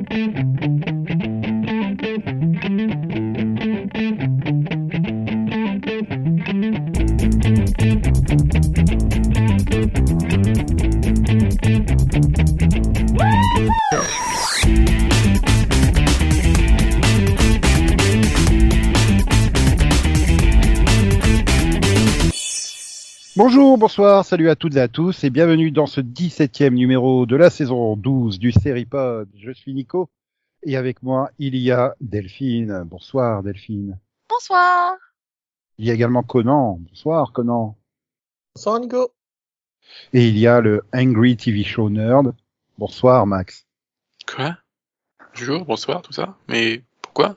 Mm-hmm. Bonsoir, salut à toutes et à tous et bienvenue dans ce 17e numéro de la saison 12 du Seripod. Je suis Nico et avec moi il y a Delphine. Bonsoir Delphine. Bonsoir. Il y a également Conan. Bonsoir Conan. Bonsoir Nico. Et il y a le Angry TV Show Nerd. Bonsoir Max. Quoi? Bonjour, bonsoir, tout ça. Mais pourquoi?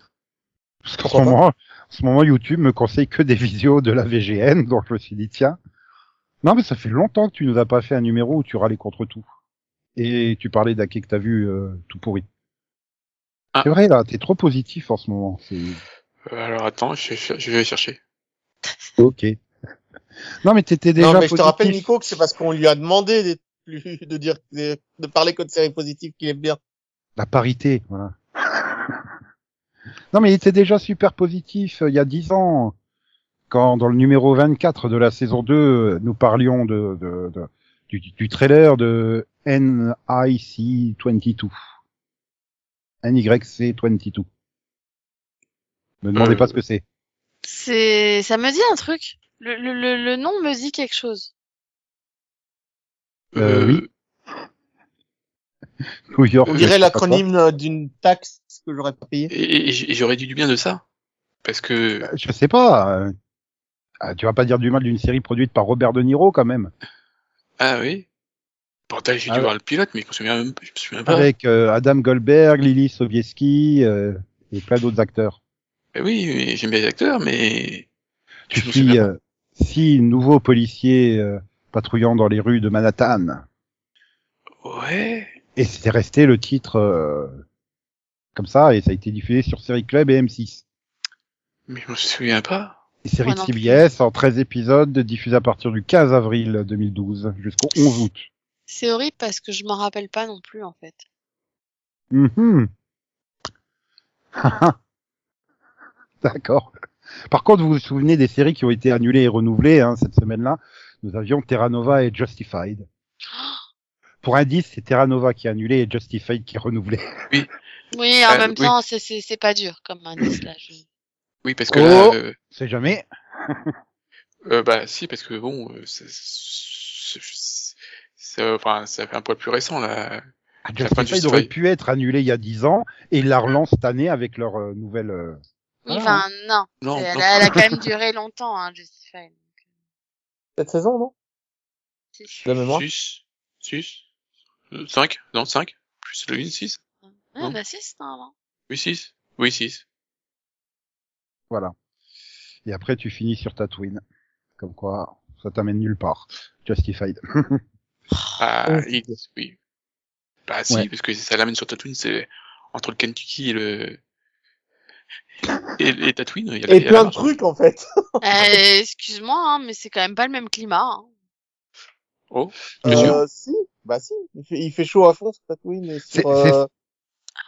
Parce qu'en ce moment, en ce moment, YouTube me conseille que des vidéos de la VGN, donc je me suis dit tiens. Non mais ça fait longtemps que tu nous as pas fait un numéro où tu râlais contre tout. Et tu parlais d'Ake que t'as vu euh, tout pourri. Ah. C'est vrai là, t'es trop positif en ce moment. Euh, Alors attends, je, je- je vais chercher. ok. non mais t'étais déjà non, mais je te positif. rappelle Nico que c'est parce qu'on lui a demandé d'être plus- de dire de, de parler que de séries positives qu'il aime bien. La parité, voilà. non, mais il était déjà super positif euh, il y a dix ans, quand dans le numéro 24 de la saison 2, euh, nous parlions de, de, de- du, du trailer de NIC22. NYC22. Ne me demandez Euh, pas ce que c'est. C'est, ça me dit un truc. Le, le, le, le nom me dit quelque chose. Euh, oui. New York. On je dirait l'acronyme euh, d'une taxe que j'aurais pas payé. Et, et et j'aurais dit du bien de ça. Parce que... quoi. Je sais pas. Ah, tu vas pas dire du mal d'une série produite par Robert De Niro quand même. Ah oui Pourtant, j'ai dû voir le pilote, mais je me souviens même, je me souviens pas. avec euh, Adam Goldberg, Lily Sobieski euh, et plein d'autres acteurs. Oui, j'aime bien les acteurs, mais... Tu Je me suis souviens euh, six nouveaux policiers euh, patrouillant dans les rues de Manhattan. Ouais... Et c'était resté le titre comme ça, et ça a été diffusé sur Série Club et M6. Mais je me souviens pas. Et série Moi de. CBS en 13 épisodes, diffusée à partir du 15 avril 2012 jusqu'au 11 août. C'est horrible parce que je m'en rappelle pas non plus, en fait. Mhm. D'accord. Par contre, vous vous souvenez des séries qui ont été annulées et renouvelées hein, cette semaine-là? Nous avions Terra Nova et Justified. Pour indice, c'est Terra Nova qui est annulé et Justified qui est renouvelé. Oui, en Euh, même oui. temps, c'est pas dur comme indice, là. Je... Oui, parce que Oh. là... euh, C'est jamais. euh, bah si, parce que bon... euh, c'est- c'est- c'est- c'est- enfin, ça fait un poil plus récent, là. Ah, de Justified aurait pu être annulé il y a 10 ans et ils la relancent cette année avec leur euh, nouvelle. euh, Oui, Voilà. enfin, non. Non, elle, non. a, elle a quand même duré longtemps, hein, Justified. Cette saison, non? C'est De mémoire 6 6 5 Non, 5 Plus le 1, 6 Ouais, Non. bah, c'est normalement. Oui, 6 Oui, 6. Voilà. Et après, tu finis sur Tatooine. Comme quoi, ça t'amène nulle part. Justified. Ah, Oh, il- oui. Bah si, Ouais. parce que ça l'amène sur Tatooine, c'est entre le Kentucky et le... Et, et Tatooine, il y a Et y a plein de trucs en fait. Euh, excuse-moi, hein, mais c'est quand même pas le même climat. Hein. Oh, sûr. Euh, si, bah si. Il fait, il fait chaud à fond sur Tatooine C'est-. Euh...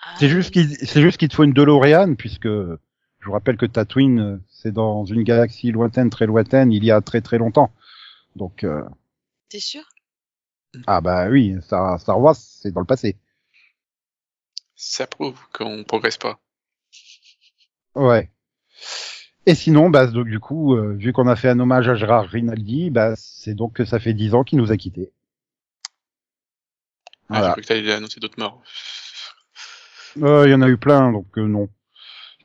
Ah, C'est juste qu'il c'est juste qu'il te faut une DeLorean puisque je vous rappelle que Tatooine euh, c'est dans une galaxie lointaine très lointaine il y a très très longtemps. Donc euh, T'es sûr? Ah bah oui, Star, Star Wars c'est dans le passé. Ça prouve qu'on progresse pas. Ouais. Et sinon bah donc du coup euh, vu qu'on a fait un hommage à Gérard Rinaldi, bah c'est donc que ça fait dix ans qu'il nous a quittés. Ah, j'ai Voilà. cru que t'allais annoncer d'autres morts. Euh, Il y en a eu plein donc euh, non.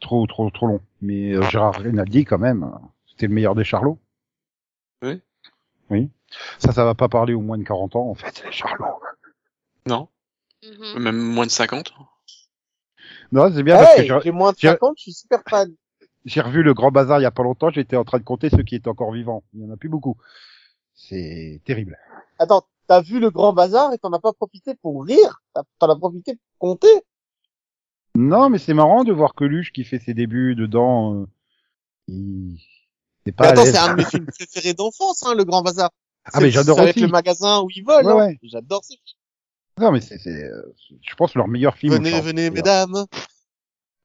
Trop trop trop long. Mais euh, Gérard Rinaldi quand même, c'était le meilleur des Charlots. Oui. Oui. Ça ça va pas parler aux moins de 40 ans en fait, les Charlots. Non, Mhm. même moins de 50. Non, c'est bien parce que j'ai- moins de j'ai- 50, je suis super fan. j'ai revu le Grand Bazar il y a pas longtemps, j'étais en train de compter ceux qui étaient encore vivants. Il y en a plus beaucoup. C'est terrible. Attends, t'as vu le grand bazar et t'en as pas profité pour rire? T'as- T'en as profité pour compter? Non, mais c'est marrant de voir Coluche qui fait ses débuts dedans. euh, il... C'est pas attends, c'est un de mes films préférés d'enfance, hein, le grand bazar. Ah, mais j'adore aussi. le magasin où ils volent. Ouais, hein. ouais. J'adore ce film. Non, mais c'est, c'est, euh, je pense, leur meilleur film. Venez, venez, mesdames.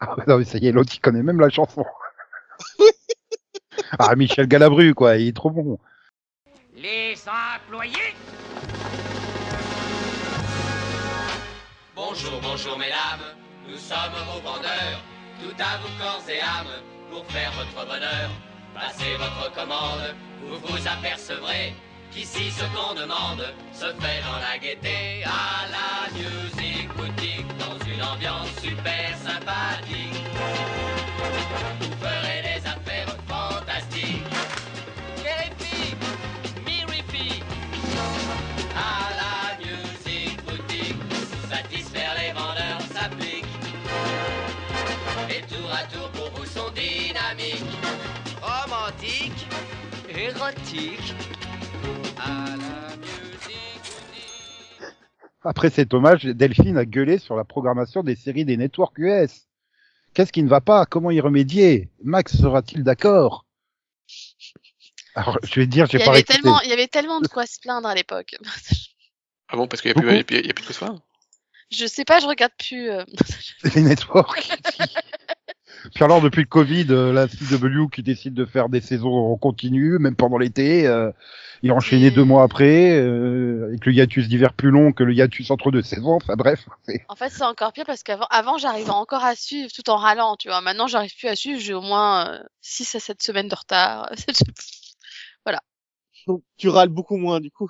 Ah, non, mais ça y est, l'autre, il connaît même la chanson. ah, Michel Galabru, quoi, il est trop bon. Les employés Bonjour, bonjour mesdames, nous sommes vos vendeurs, tout à vos corps et âmes, pour faire votre bonheur. Passez votre commande, vous vous apercevrez qu'ici ce qu'on demande se fait dans la gaieté à la music boutique, dans une ambiance super dynamiques, romantiques, érotiques. À la music boutique. Après cet hommage, Delphine a gueulé sur la programmation des séries des networks US. Qu'est-ce qui ne va pas? Comment y remédier? Max sera-t-il d'accord? Alors, je vais te dire, j'ai Il y pas avait écouté. tellement, il y avait tellement de quoi se plaindre à l'époque. Ah bon, parce qu'il y a plus, y a plus- il y a plus de quoi? Se faire Je sais pas, je regarde plus. euh, les networks. Puis alors, depuis le Covid, euh, la CW qui décide de faire des saisons en continu, même pendant l'été, euh, il Et- deux mois après, euh, avec le hiatus d'hiver plus long que le hiatus entre deux saisons. Enfin bref, En fait, c'est encore pire parce qu'avant, avant, j'arrivais encore à suivre tout en râlant, tu vois. Maintenant, j'arrive plus à suivre. J'ai au moins 6 à 7 semaines de retard. Donc, tu râles beaucoup moins, du coup.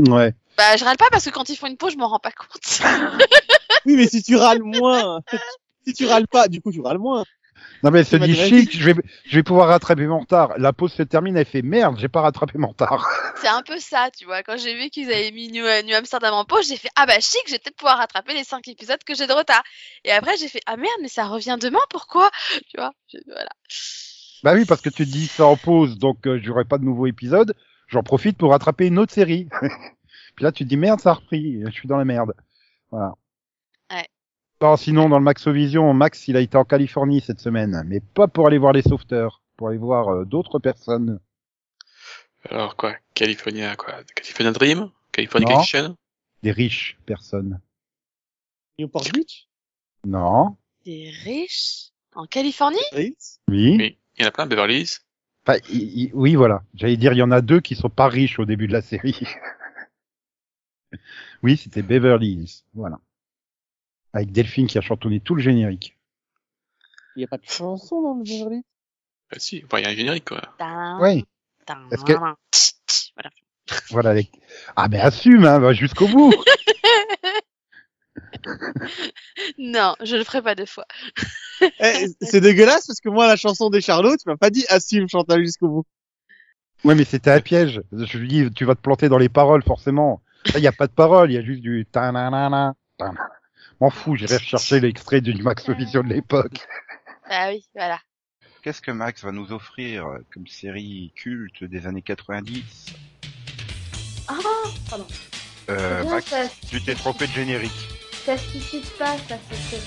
ouais. bah, je râle pas parce que quand ils font une pause, je m'en rends pas compte. Oui, mais si tu râles moins, si tu râles pas, du coup, tu râles moins. Non mais elle se dit chic, je vais, je vais pouvoir rattraper mon retard. La pause se termine, elle fait merde, j'ai pas rattrapé mon retard. c'est un peu ça, tu vois. Quand j'ai vu qu'ils avaient mis New, New Amsterdam en pause, j'ai fait ah bah chic, je vais peut-être pouvoir rattraper les 5 épisodes que j'ai de retard. Et après, j'ai fait ah merde, mais ça revient demain, pourquoi? Tu vois. je- voilà. Bah oui, parce que tu te dis ça en pause, donc euh, j'aurai pas de nouveau épisode. J'en profite pour rattraper une autre série. Puis là, tu te dis merde, ça a repris. Je suis dans la merde. Voilà. Bon, sinon, dans le Maxovision, Max, il a été en Californie cette semaine, mais pas pour aller voir les sauveteurs, pour aller voir euh, d'autres personnes. Alors quoi? California, quoi? California Dream? Kitchen? Des riches personnes. Newport Beach, Non. Des riches? En Californie? Oui. Oui. Il y en a plein, Beverly Hills? Enfin, oui, voilà. J'allais dire, il y en a deux qui sont pas riches au début de la série. oui, c'était Beverly Hills. Voilà. Avec Delphine qui a chantonné tout le générique. Il y a pas de chanson dans le Beverly. Bah si, enfin, il y a un générique, quoi. Oui. que- tch, tch, Voilà. Voilà. les- Ah, mais assume, hein, va jusqu'au bout. Non, je le ferai pas deux fois. Eh, c'est dégueulasse parce que moi, la chanson des Charlots, tu m'as pas dit assume Chantal jusqu'au bout. ouais, mais c'était un piège. Je lui dis, tu vas te planter dans les paroles, forcément. Là, il y a pas de paroles, il y a juste du ta-na-na-na, ta-na. M'en fous, j'irai chercher l'extrait d'une Max Vision de l'époque. Ah oui, voilà. Qu'est-ce que Max va nous offrir euh, comme série culte des années 90 Ah, pardon. euh, Bien, Max, ça, tu t'es trompé de générique. ça se suscite pas, ça se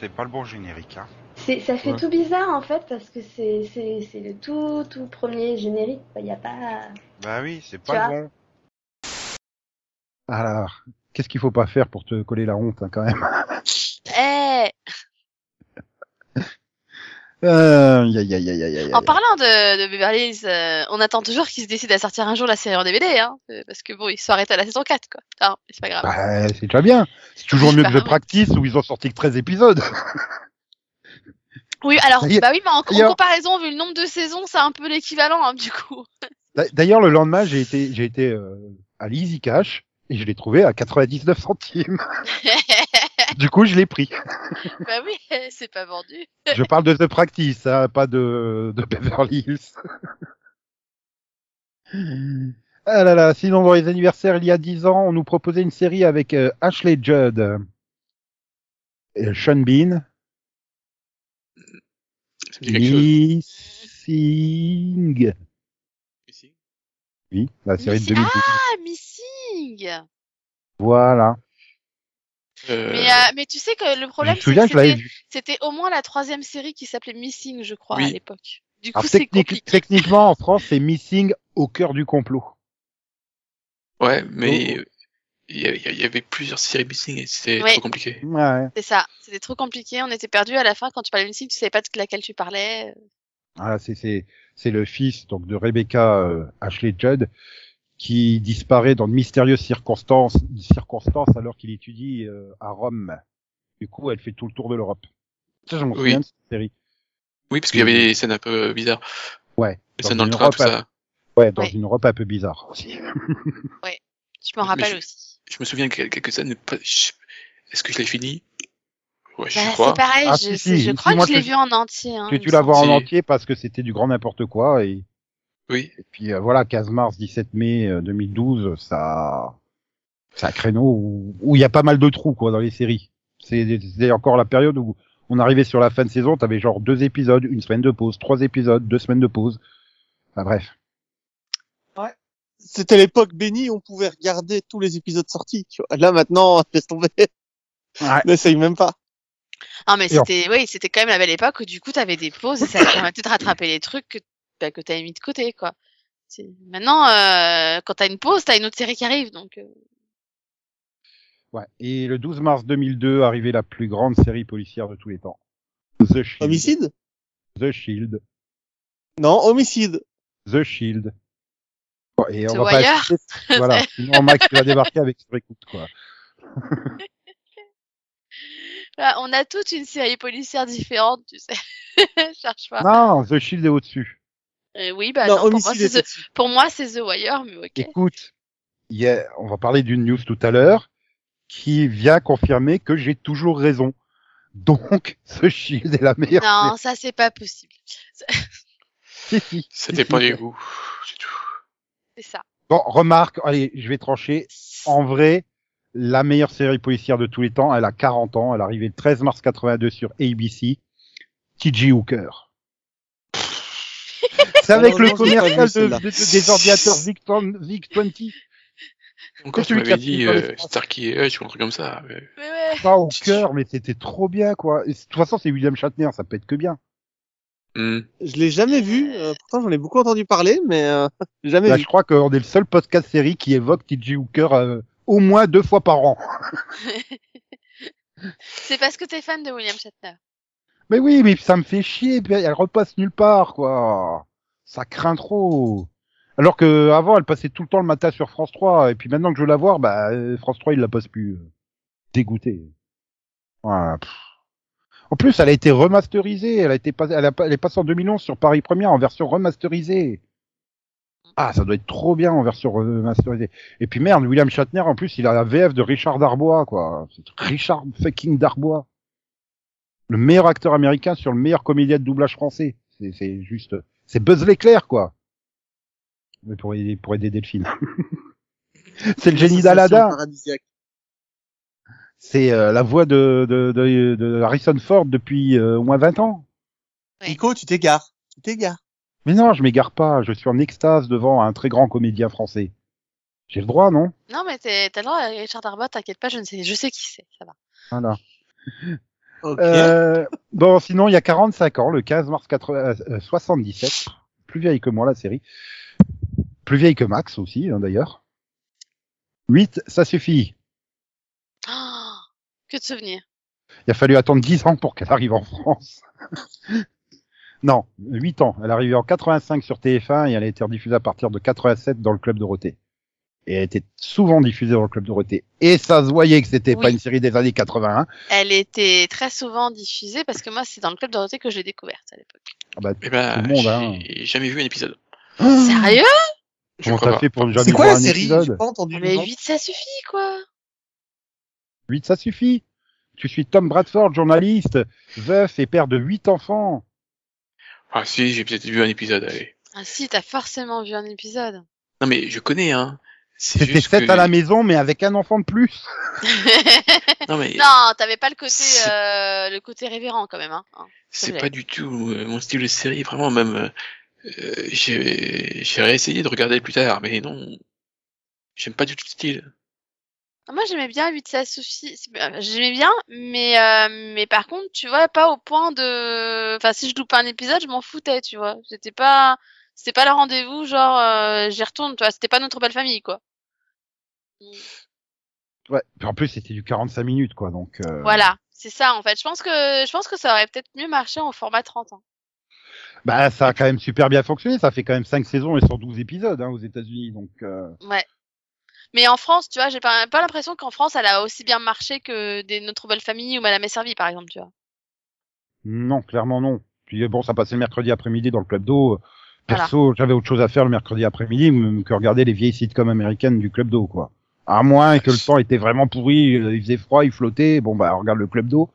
c'est pas le bon générique. Hein. c'est, ça fait Ouais. tout bizarre en fait parce que c'est, c'est, c'est le tout, tout premier générique. Il n'y a pas. Bah oui, c'est pas vois bon. Alors, qu'est-ce qu'il faut pas faire pour te coller la honte hein, quand même? Euh, aïe, aïe, aïe, aïe. en parlant de, de Beverly Hills, euh, on attend toujours qu'ils se décident à sortir un jour la série en DVD, hein, euh, parce que bon, ils sont arrêtés à la saison 4, quoi. Non, mais c'est pas grave. Bah, c'est déjà bien. C'est toujours mieux que The Super. Practice où ils ont sorti que 13 épisodes. Oui, alors, bah oui, mais en, en comparaison, vu le nombre de saisons, c'est un peu l'équivalent, hein, du coup. D'a- D'ailleurs, le lendemain, j'ai été, j'ai été euh, à l'Easy Cash et je l'ai trouvé à 99 centimes. du coup, je l'ai pris. bah oui, c'est pas vendu. Je parle de The Practice, hein, pas de, de Beverly Hills. ah là là, sinon dans les anniversaires, il y a 10 ans, on nous proposait une série avec euh, Ashley Judd et Sean Bean. Missing. Ici. Oui, la série de Missing- 2012. Ah, Missing Voilà. Euh, mais, euh, mais tu sais que le problème, c'était- au moins la troisième série qui s'appelait Missing, je crois, Oui. à l'époque. Du coup, Alors, c'est technique- compliqué. techniquement, en France, c'est Missing au cœur du complot. Ouais, mais il y, avait- il y avait plusieurs séries missing et c'était Ouais. trop compliqué. Ouais. C'est ça. C'était trop compliqué. On était perdus à la fin quand tu parlais de Missing, tu savais pas de laquelle tu parlais. C'est c'est le fils donc de Rebecca euh, Ashley Judd qui disparaît dans de mystérieuses circonstances circonstances alors qu'il étudie euh, à Rome. Du coup, elle fait tout le tour de l'Europe. Ça, je m'en Oui. souviens de cette série. Oui, parce qu'il y avait des scènes un peu bizarres. Ouais. Les Dans scènes dans le une train, tout Europe, ça. Ouais, dans Ouais. une Europe un peu bizarre aussi. Je m'en rappelle je- aussi. Je me souviens de quel- quelques scènes. Est-ce que je l'ai fini? Ouais, je Bah, crois. c'est pareil. Ah, je, si, c'est- si, je si, crois que je l'ai vu en entier. Hein, tu il tu me la semble. vois en entier parce que c'était du grand n'importe quoi et, Oui. et puis euh, voilà 15 mars 17 mai euh, 2012 ça c'est un créneau où où il y a pas mal de trous quoi dans les séries. C'est c'est encore la période où on arrivait sur la fin de saison, t'avais genre deux épisodes, une semaine de pause, trois épisodes, deux semaines de pause. Enfin bref. C'était l'époque bénie, on pouvait regarder tous les épisodes sortis. Tu vois. Là maintenant, laisse tomber. Ouais. N'essaye même pas. Non, mais Et en- c'était, oui, c'était quand même la belle époque où du coup, t'avais des pauses et ça permettait de rattraper les trucs que, bah, que t'avais mis de côté, quoi. Maintenant, euh, quand t'as une pause, t'as une autre série qui arrive, donc. euh, Ouais. Et le 12 mars 2002 arrivait la plus grande série policière de tous les temps. The Shield. Homicide? The Shield. Non, homicide. The Shield. Bon, et on The va pas Wire. citer- voilà. Sinon Max va débarquer avec sur écoute quoi. Voilà, on a toute une série policière différente, tu sais. Cherche pas. Non, The Shield est au-dessus. Euh, oui, bah non, non, pour, moi, c'est est The... au-dessus. pour moi, c'est The Wire, mais ok. Écoute, il y a- on va parler d'une news tout à l'heure qui vient confirmer que j'ai toujours raison. Donc, The Shield est la meilleure. Non, ça, c'est pas possible. Dépend si. des goûts. C'est tout. C'est ça. Bon, remarque, allez, je vais trancher. En vrai, la meilleure série policière de tous les temps, elle a 40 ans, elle est arrivée le 13 mars 82 sur ABC, T.J. Hooker. C'est avec le commercial de, de- de- des ordinateurs VIC, VIC-20. Encore, C'est tu celui qui m'avais a dit euh. Starkey et Hutch ou un truc comme ça. mais- Mais ouais. Pas Hooker, mais c'était trop bien, quoi. Et de toute façon, c'est William Shatner, ça peut être que bien. Hmm. Je l'ai jamais vu. euh, pourtant, j'en ai beaucoup entendu parler, mais euh, jamais Là, vu. je crois qu'on est le seul podcast série qui évoque T.J. Hooker euh, au moins deux fois par an. C'est parce que t'es fan de William Shatner. Mais oui, mais ça me fait chier, puis elle repasse nulle part, quoi. Ça craint trop. Alors que avant, elle passait tout le temps le matin sur France 3, et puis maintenant que je veux la voir, bah euh, France 3 il la passe plus. Dégoûté. Ouais, pff. En plus, elle a été remasterisée, elle a été pas- elle, elle est passée en 2011 sur Paris Première en version remasterisée. Ah, ça doit être trop bien en version remasterisée. Et puis merde, William Shatner en plus, il a la VF de Richard Darbois, quoi. Richard fucking Darbois le meilleur acteur américain sur le meilleur comédien de doublage français. C'est juste, c'est Buzz l'éclair, quoi. Mais pour aider, pour aider Delphine. c'est le génie d'Aladin. C'est euh, la voix de, de, de, de Harrison Ford depuis euh, au moins 20 ans. Ouais. Nico, tu t'égares. Tu t'égares. Mais non, je m'égare pas. Je suis en extase devant un très grand comédien français. J'ai le droit, non? Non, mais t'as le droit, Richard Darbois, t'inquiète pas, je ne sais, je sais qui c'est, ça va. Voilà. Euh, bon, sinon, il y a 45 ans, le 15 mars 80, euh, 77, plus vieille que moi la série, plus vieille que Max aussi, hein, d'ailleurs. 8, ça suffit. Oh, que de souvenirs. Il a fallu attendre 10 ans pour qu'elle arrive en France. non, 8 ans. Elle est arrivée en 85 sur TF1 et elle a été rediffusée à partir de 87 dans le Club Dorothée. Et elle a été souvent diffusée dans le Club Dorothée. Et ça se voyait que c'était pas Oui. une série des années 81. Elle était très souvent diffusée parce que moi, c'est dans le club Dorothée que je l'ai découverte à l'époque. Ah bah, Eh ben, Tout le monde, hein. j'ai jamais vu un épisode. Sérieux? Je comment t'as pas. fait pour jamais C'est quoi voir la un série? J'ai épisode pas entendu. Mais nom. 8, ça suffit, quoi. 8, ça suffit. Tu suis Tom Bradford, journaliste, veuf et père de 8 enfants. Ah si, j'ai peut-être vu un épisode, allez. Ah si, t'as forcément vu un épisode. Non mais je connais, hein. C'était 7 que... à la maison, mais avec un enfant de plus. Non mais non, t'avais pas le côté, euh, le côté révérend quand même, hein. Hein, c'est pas du tout euh, mon style de série, vraiment même. euh, j'ai j'ai réessayé de regarder plus tard, mais non, j'aime pas du tout le style. Ah, Moi, j'aimais bien 8, ça suffit. C'est- euh, J'aimais bien, mais, euh, mais par contre, tu vois, pas au point de, enfin, si je loupais un épisode, je m'en foutais, tu vois. C'était pas, c'était pas le rendez-vous, genre, euh, j'y retourne, tu vois. C'était pas notre belle famille, quoi. Ouais. Puis en plus, c'était du 45 minutes, quoi. Donc, euh, Voilà, c'est ça en fait. Je pense que je pense que ça aurait peut-être mieux marché en format 30 ans. Bah, ça a quand même super bien fonctionné. Ça fait quand même 5 saisons et 112 épisodes hein, aux États-Unis. Donc, euh, Ouais. Mais en France, tu vois, j'ai pas, pas l'impression qu'en France, elle a aussi bien marché que des Notre Belle Famille ou Madame est servie, par exemple, tu vois. non, clairement non. Puis bon, ça passait le mercredi après-midi dans le club d'eau. Perso, j'avais autre chose à faire le mercredi après-midi que regarder les vieilles sitcoms américaines du club d'eau, quoi. À moins que le temps était vraiment pourri, euh, il faisait froid, il flottait. Bon, bah, on regarde le club d'eau.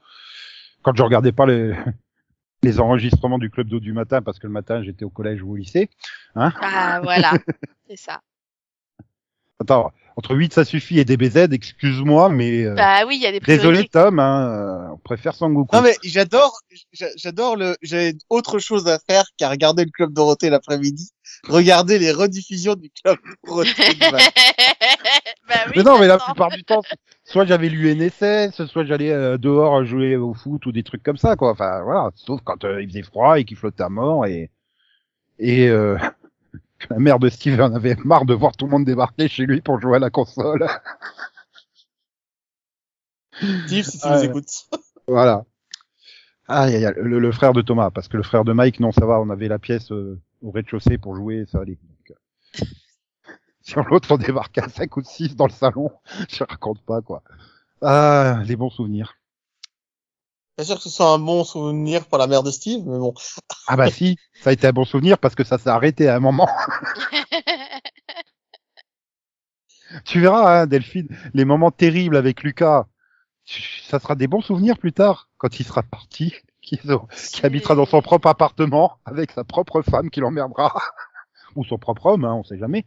Quand je regardais pas les, les enregistrements du club d'eau du matin, parce que le matin, j'étais au collège ou au lycée. Hein Ah, voilà. c'est ça. Attends, entre 8, ça suffit et DBZ, excuse-moi, mais euh, Bah oui, il y a des désolé priorités. Tom, hein, euh, on préfère Sangoku. Non mais j'adore, j'a- j'adore le, j'ai autre chose à faire qu'à regarder le club Dorothée l'après-midi. Regarder les rediffusions du club Dorothée. bah oui. mais non, mais la plupart du temps, soit j'avais l'UNSS, soit j'allais euh, dehors jouer au foot ou des trucs comme ça, quoi. Enfin, voilà. Sauf quand euh, il faisait froid et qu'il flottait à mort et et euh, la mère de Steve en avait marre de voir tout le monde débarquer chez lui pour jouer à la console. Steve, si tu nous écoutes. voilà. Aïe, aïe, aïe, le, le frère de Thomas, parce que le frère de Mike, non, ça va, on avait la pièce euh, au rez-de-chaussée pour jouer, ça allait. Donc, euh, Sur l'autre, on débarquait à 5 ou 6 dans le salon, je raconte pas, quoi. Ah, les bons souvenirs. Bien sûr que ce soit un bon souvenir pour la mère de Steve, mais bon. Ah bah si, ça a été un bon souvenir parce que ça s'est arrêté à un moment. Tu verras, hein, Delphine, les moments terribles avec Lucas, ça sera des bons souvenirs plus tard, quand il sera parti, qui, qui habitera dans son propre appartement, avec sa propre femme qui l'emmerdera. Ou son propre homme, hein, on sait jamais.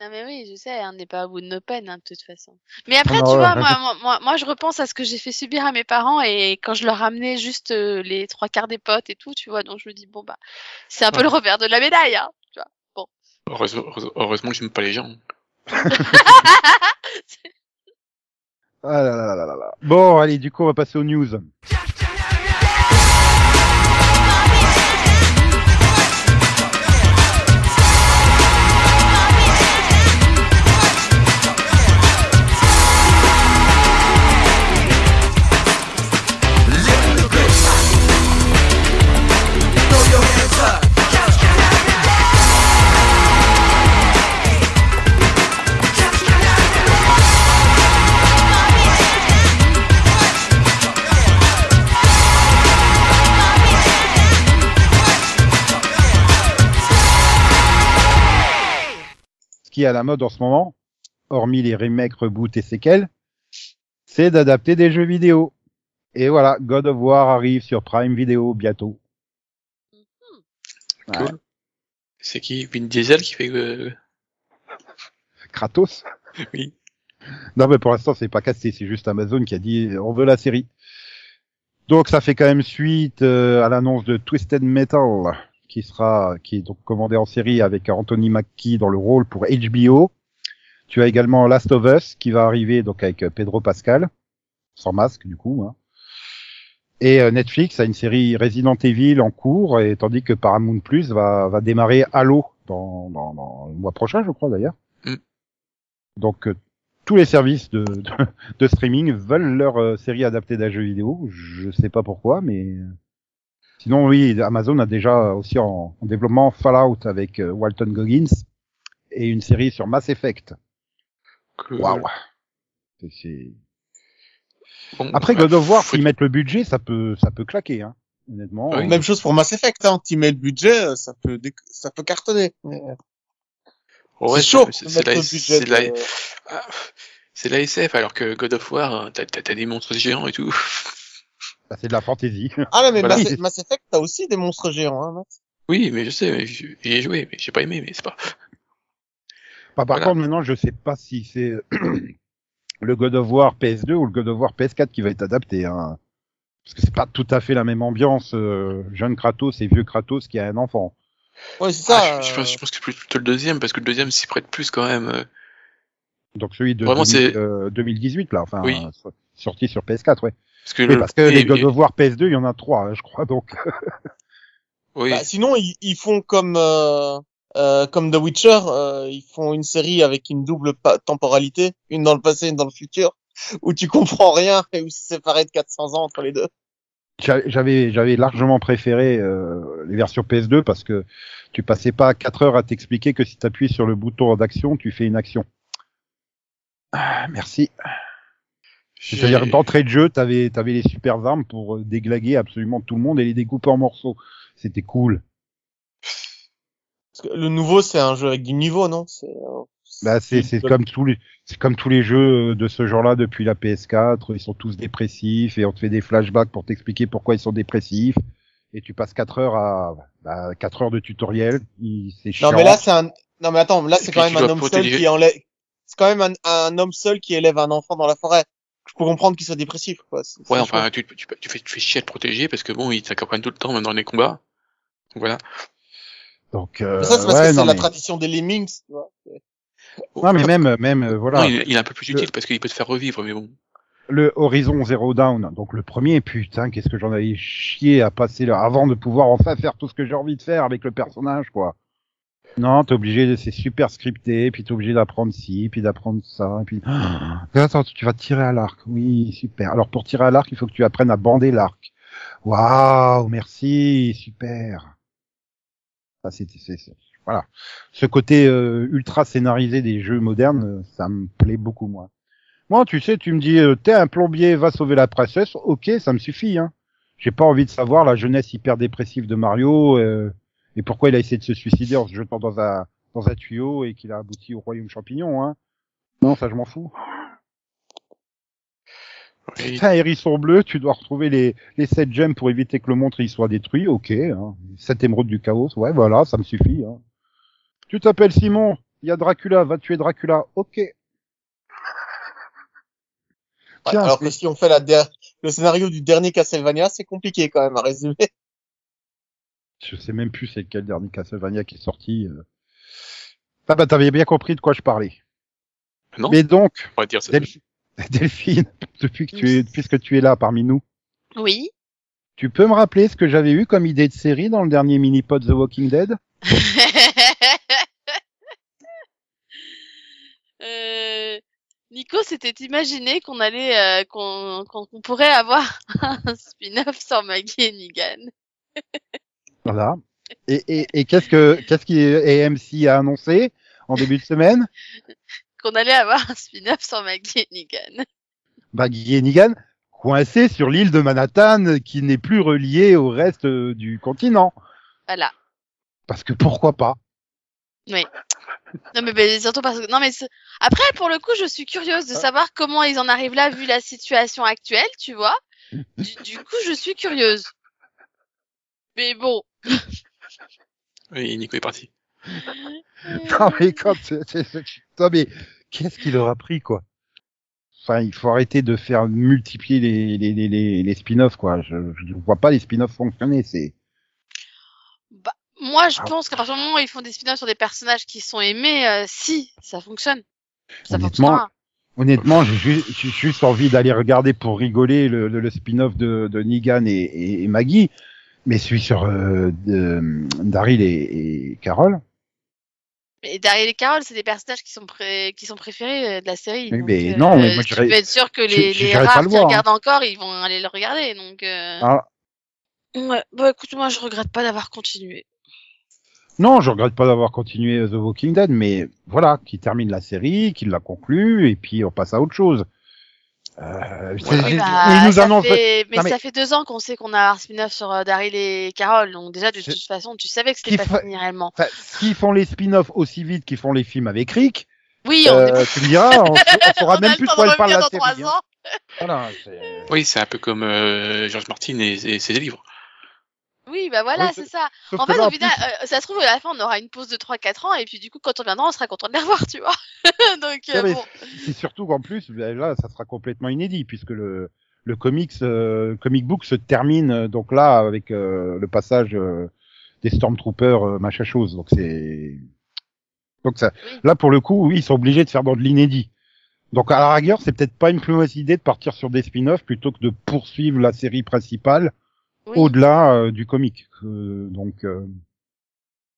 Non mais oui, je sais, on n'est pas au bout de nos peines hein, de toute façon. Mais après, Ah tu ouais. vois, moi, moi, moi, moi, je repense à ce que j'ai fait subir à mes parents et quand je leur ramenais juste euh, les trois quarts des potes et tout, tu vois, donc je me dis bon bah, c'est un peu le revers de la médaille, hein, tu vois. Heureusement, heureusement que j'aime pas les gens. Ah là là là là là. Bon, allez, du coup, on va passer aux news. Qui est à la mode en ce moment, hormis les remakes, reboots et séquelles, c'est d'adapter des jeux vidéo. Et voilà, God of War arrive sur Prime Video bientôt. Ouais. Cool. C'est qui? Vin Diesel qui fait euh, Kratos? Oui. Non, mais pour l'instant, c'est pas casté, c'est juste Amazon qui a dit on veut la série. Donc, ça fait quand même suite euh, à l'annonce de Twisted Metal, qui sera, qui est donc commandé en série avec Anthony Mackie dans le rôle pour HBO. Tu as également Last of Us qui va arriver donc avec euh, Pedro Pascal, sans masque du coup. Hein. Et euh, Netflix a une série Resident Evil en cours, et tandis que Paramount Plus va, va démarrer Halo dans, dans, dans le mois prochain, je crois d'ailleurs. Mm. Donc euh, tous les services de, de, de streaming veulent leur euh, série adaptée d'un jeu vidéo. Je sais pas pourquoi, mais sinon oui, Amazon a déjà aussi en, en développement Fallout avec euh, Walton Goggins et une série sur Mass Effect. Waouh. C'est- c'est- Bon, Après God of War, faut- s'ils mettent le budget, ça peut, ça peut claquer, hein. Honnêtement. Oui. Euh, Même chose pour Mass Effect, hein. Tu mets le budget, euh, ça peut, déc- ça peut cartonner. Ouais, c'est chaud c'est la, de- ah, la SF, alors que God of War, hein, t'as, t'as, t'as des monstres géants et tout. Bah, c'est de la fantaisie. Ah non, mais Voilà. Mass, Mass Effect, t'as aussi des monstres géants, hein, Max. Oui, mais je sais, mais j'y ai joué, mais j'ai pas aimé, mais c'est pas. Bah, par Voilà. contre, maintenant, je sais pas si c'est le God of War PS2 ou le God of War PS4 qui va être adapté, hein. Parce que c'est pas tout à fait la même ambiance, euh, jeune Kratos et vieux Kratos qui a un enfant. Ouais, c'est ça. Ah, je, je pense, euh, je pense que c'est plutôt le deuxième, parce que le deuxième s'y prête plus quand même. euh. Donc celui de Vraiment, 2000, c'est- euh, 2018, là, enfin, Oui. sorti sur PS4, ouais. Parce que, le, parce que et- les God et- of War PS2, il y en a trois, hein, je crois, donc. oui, bah, sinon, ils, ils font comme, euh, euh, comme The Witcher, euh, ils font une série avec une double temporalité, une dans le passé, une dans le futur, où tu comprends rien et où c'est séparé de 400 ans entre les deux. J'a- J'avais j'avais largement préféré euh, les versions PS2 parce que tu passais pas 4 heures à t'expliquer que si tu appuies sur le bouton d'action, tu fais une action. Ah, merci. C'est-à-dire d'entrée de jeu, t'avais avais les super armes pour euh, déglaguer absolument tout le monde et les découper en morceaux. C'était cool. Parce que le nouveau, c'est un jeu avec du niveau, non? C'est euh, Bah c'est c'est comme tous les c'est comme tous les jeux euh, de ce genre-là depuis la PS4, ils sont tous dépressifs et on te fait des flashbacks pour t'expliquer pourquoi ils sont dépressifs et tu passes 4 heures à bah, 4 heures de tutoriel, c'est chiant. Non, mais là, c'est un. Non, mais attends, là, c'est quand même un homme seul qui enlève. C'est quand même un homme seul qui élève un enfant dans la forêt. Je peux comprendre qu'il soit dépressif, quoi. C'est- Ouais, c'est enfin, tu, tu, tu fais, tu fais chier à te protéger parce que bon, ils t'accompagnent tout le temps, même dans les combats. Donc voilà. Donc euh, Mais ça, c'est parce ouais, que c'est la tradition des lemmings, tu vois. C'est- Non mais même même euh, voilà. Non, il, il est un peu plus Le- utile parce qu'il peut te faire revivre, mais bon. le Horizon Zero Dawn, donc le premier, putain, qu'est-ce que j'en avais chié à passer là, avant de pouvoir enfin faire tout ce que j'ai envie de faire avec le personnage, quoi. Non, t'es obligé, c'est super scripté, puis t'es obligé d'apprendre ci, puis d'apprendre ça, et puis... Attends, tu vas tirer à l'arc, oui, super. Alors pour tirer à l'arc, il faut que tu apprennes à bander l'arc. Waouh, merci, super. Ça, c'est, voilà. Ce côté euh, ultra scénarisé des jeux modernes, euh, ça me plaît beaucoup moins. Moi, tu sais, tu me dis, euh, t'es un plombier, va sauver la princesse. Ok, ça me suffit. Hein. J'ai pas envie de savoir la jeunesse hyper dépressive de Mario et pourquoi il a essayé de se suicider en se jetant dans un dans un tuyau et qu'il a abouti au royaume champignon. Hein? Non, ça je m'en fous. Oui. Un hérisson bleu, tu dois retrouver les les sept gemmes pour éviter que le monstre il soit détruit. Ok, hein. sept émeraudes du chaos. Ouais, voilà, ça me suffit. Hein. Tu t'appelles Simon. Il y a Dracula, va tuer Dracula. Ok. Ouais, Tiens, alors que si on fait la der- le scénario du dernier Castlevania, c'est compliqué quand même à résumer. Je sais même plus c'est quel dernier Castlevania qui est sorti. euh. Ah bah t'avais bien compris de quoi je parlais. Non, Mais donc, on va dire ça. Delphi- Delphine, depuis que tu es, puisque tu es là parmi nous, Oui. tu peux me rappeler ce que j'avais eu comme idée de série dans le dernier mini-pod The Walking Dead? Euh, Nico s'était imaginé qu'on allait, euh, qu'on qu'on qu'on pourrait avoir un spin-off sur Maggie et Negan. Voilà. Et, et, et qu'est-ce que qu'est-ce qui AMC a annoncé en début de semaine Qu'on allait avoir un spin-off sur Maggie et Negan. Guy et Negan coincés sur l'île de Manhattan qui n'est plus reliée au reste euh, du continent. Voilà. Parce que pourquoi pas? Non mais surtout parce que non mais après pour le coup je suis curieuse de savoir comment ils en arrivent là vu la situation actuelle tu vois du, du coup je suis curieuse mais bon Oui, Nico est parti. Non mais non, mais qu'est-ce qu'il aura pris quoi? Enfin, il faut arrêter de faire multiplier les les les les, les spin-offs quoi. Je, ne vois pas les spin-offs fonctionner. C'est bah, moi je Ah. pense qu'à partir du moment où ils font des spin-offs sur des personnages qui sont aimés euh, si ça fonctionne ça Honnêtement, fonctionnera Honnêtement, j'ai ju- j'ai juste envie d'aller regarder pour rigoler le, le- le spin-off de, de Negan et, et- et Maggie, mais celui sur euh, de- Daryl et, et Carol. Mais Daryl et Carol, c'est des personnages qui sont pré- qui sont préférés euh, de la série. Oui, donc, mais euh, non, mais moi, tu peux être sûr que je- les, je- les rares le qui hein. regardent encore, ils vont aller le regarder. Donc, euh... Ah, ouais. Bah écoute, moi je regrette pas d'avoir continué. non, je regrette pas d'avoir continué The Walking Dead, mais voilà, qui termine la série, qui l'a conclue, et puis on passe à autre chose. Euh, c'est- Oui, c'est- bah, il nous ça annonce. fait... Mais, Non, mais- ça fait deux ans qu'on sait qu'on a un spin-off sur euh, Daryl et Carol. Donc déjà, de toute façon, tu savais que c'était pas fa- fini réellement. Enfin, s'ils font les spin-offs aussi vite qu'ils font les films avec Rick, Oui, on est euh, tu me diras, on, on saura on même plus de quoi elle parle la dans série. trois hein. ans. Voilà, Oui, c'est un peu comme euh, George Martin et, et ses livres. Oui, bah voilà, Oui, c'est ça. En fait, au final, euh, ça se trouve, à la fin, on aura une pause de 3-4 ans, et puis du coup, quand on viendra, on sera content de les revoir, tu vois. Donc, euh, bon. c'est surtout qu'en plus, ben là, ça sera complètement inédit puisque le le comics, euh, comic book se termine euh, donc là avec euh, le passage euh, des Stormtroopers, machin chose. Donc c'est donc ça. Oui. Là, pour le coup, oui, ils sont obligés de faire dans de l'inédit. Donc à la rigueur, c'est peut-être pas une plus mauvaise idée de partir sur des spin-offs plutôt que de poursuivre la série principale Oui. au-delà euh, du comic. Euh, donc euh,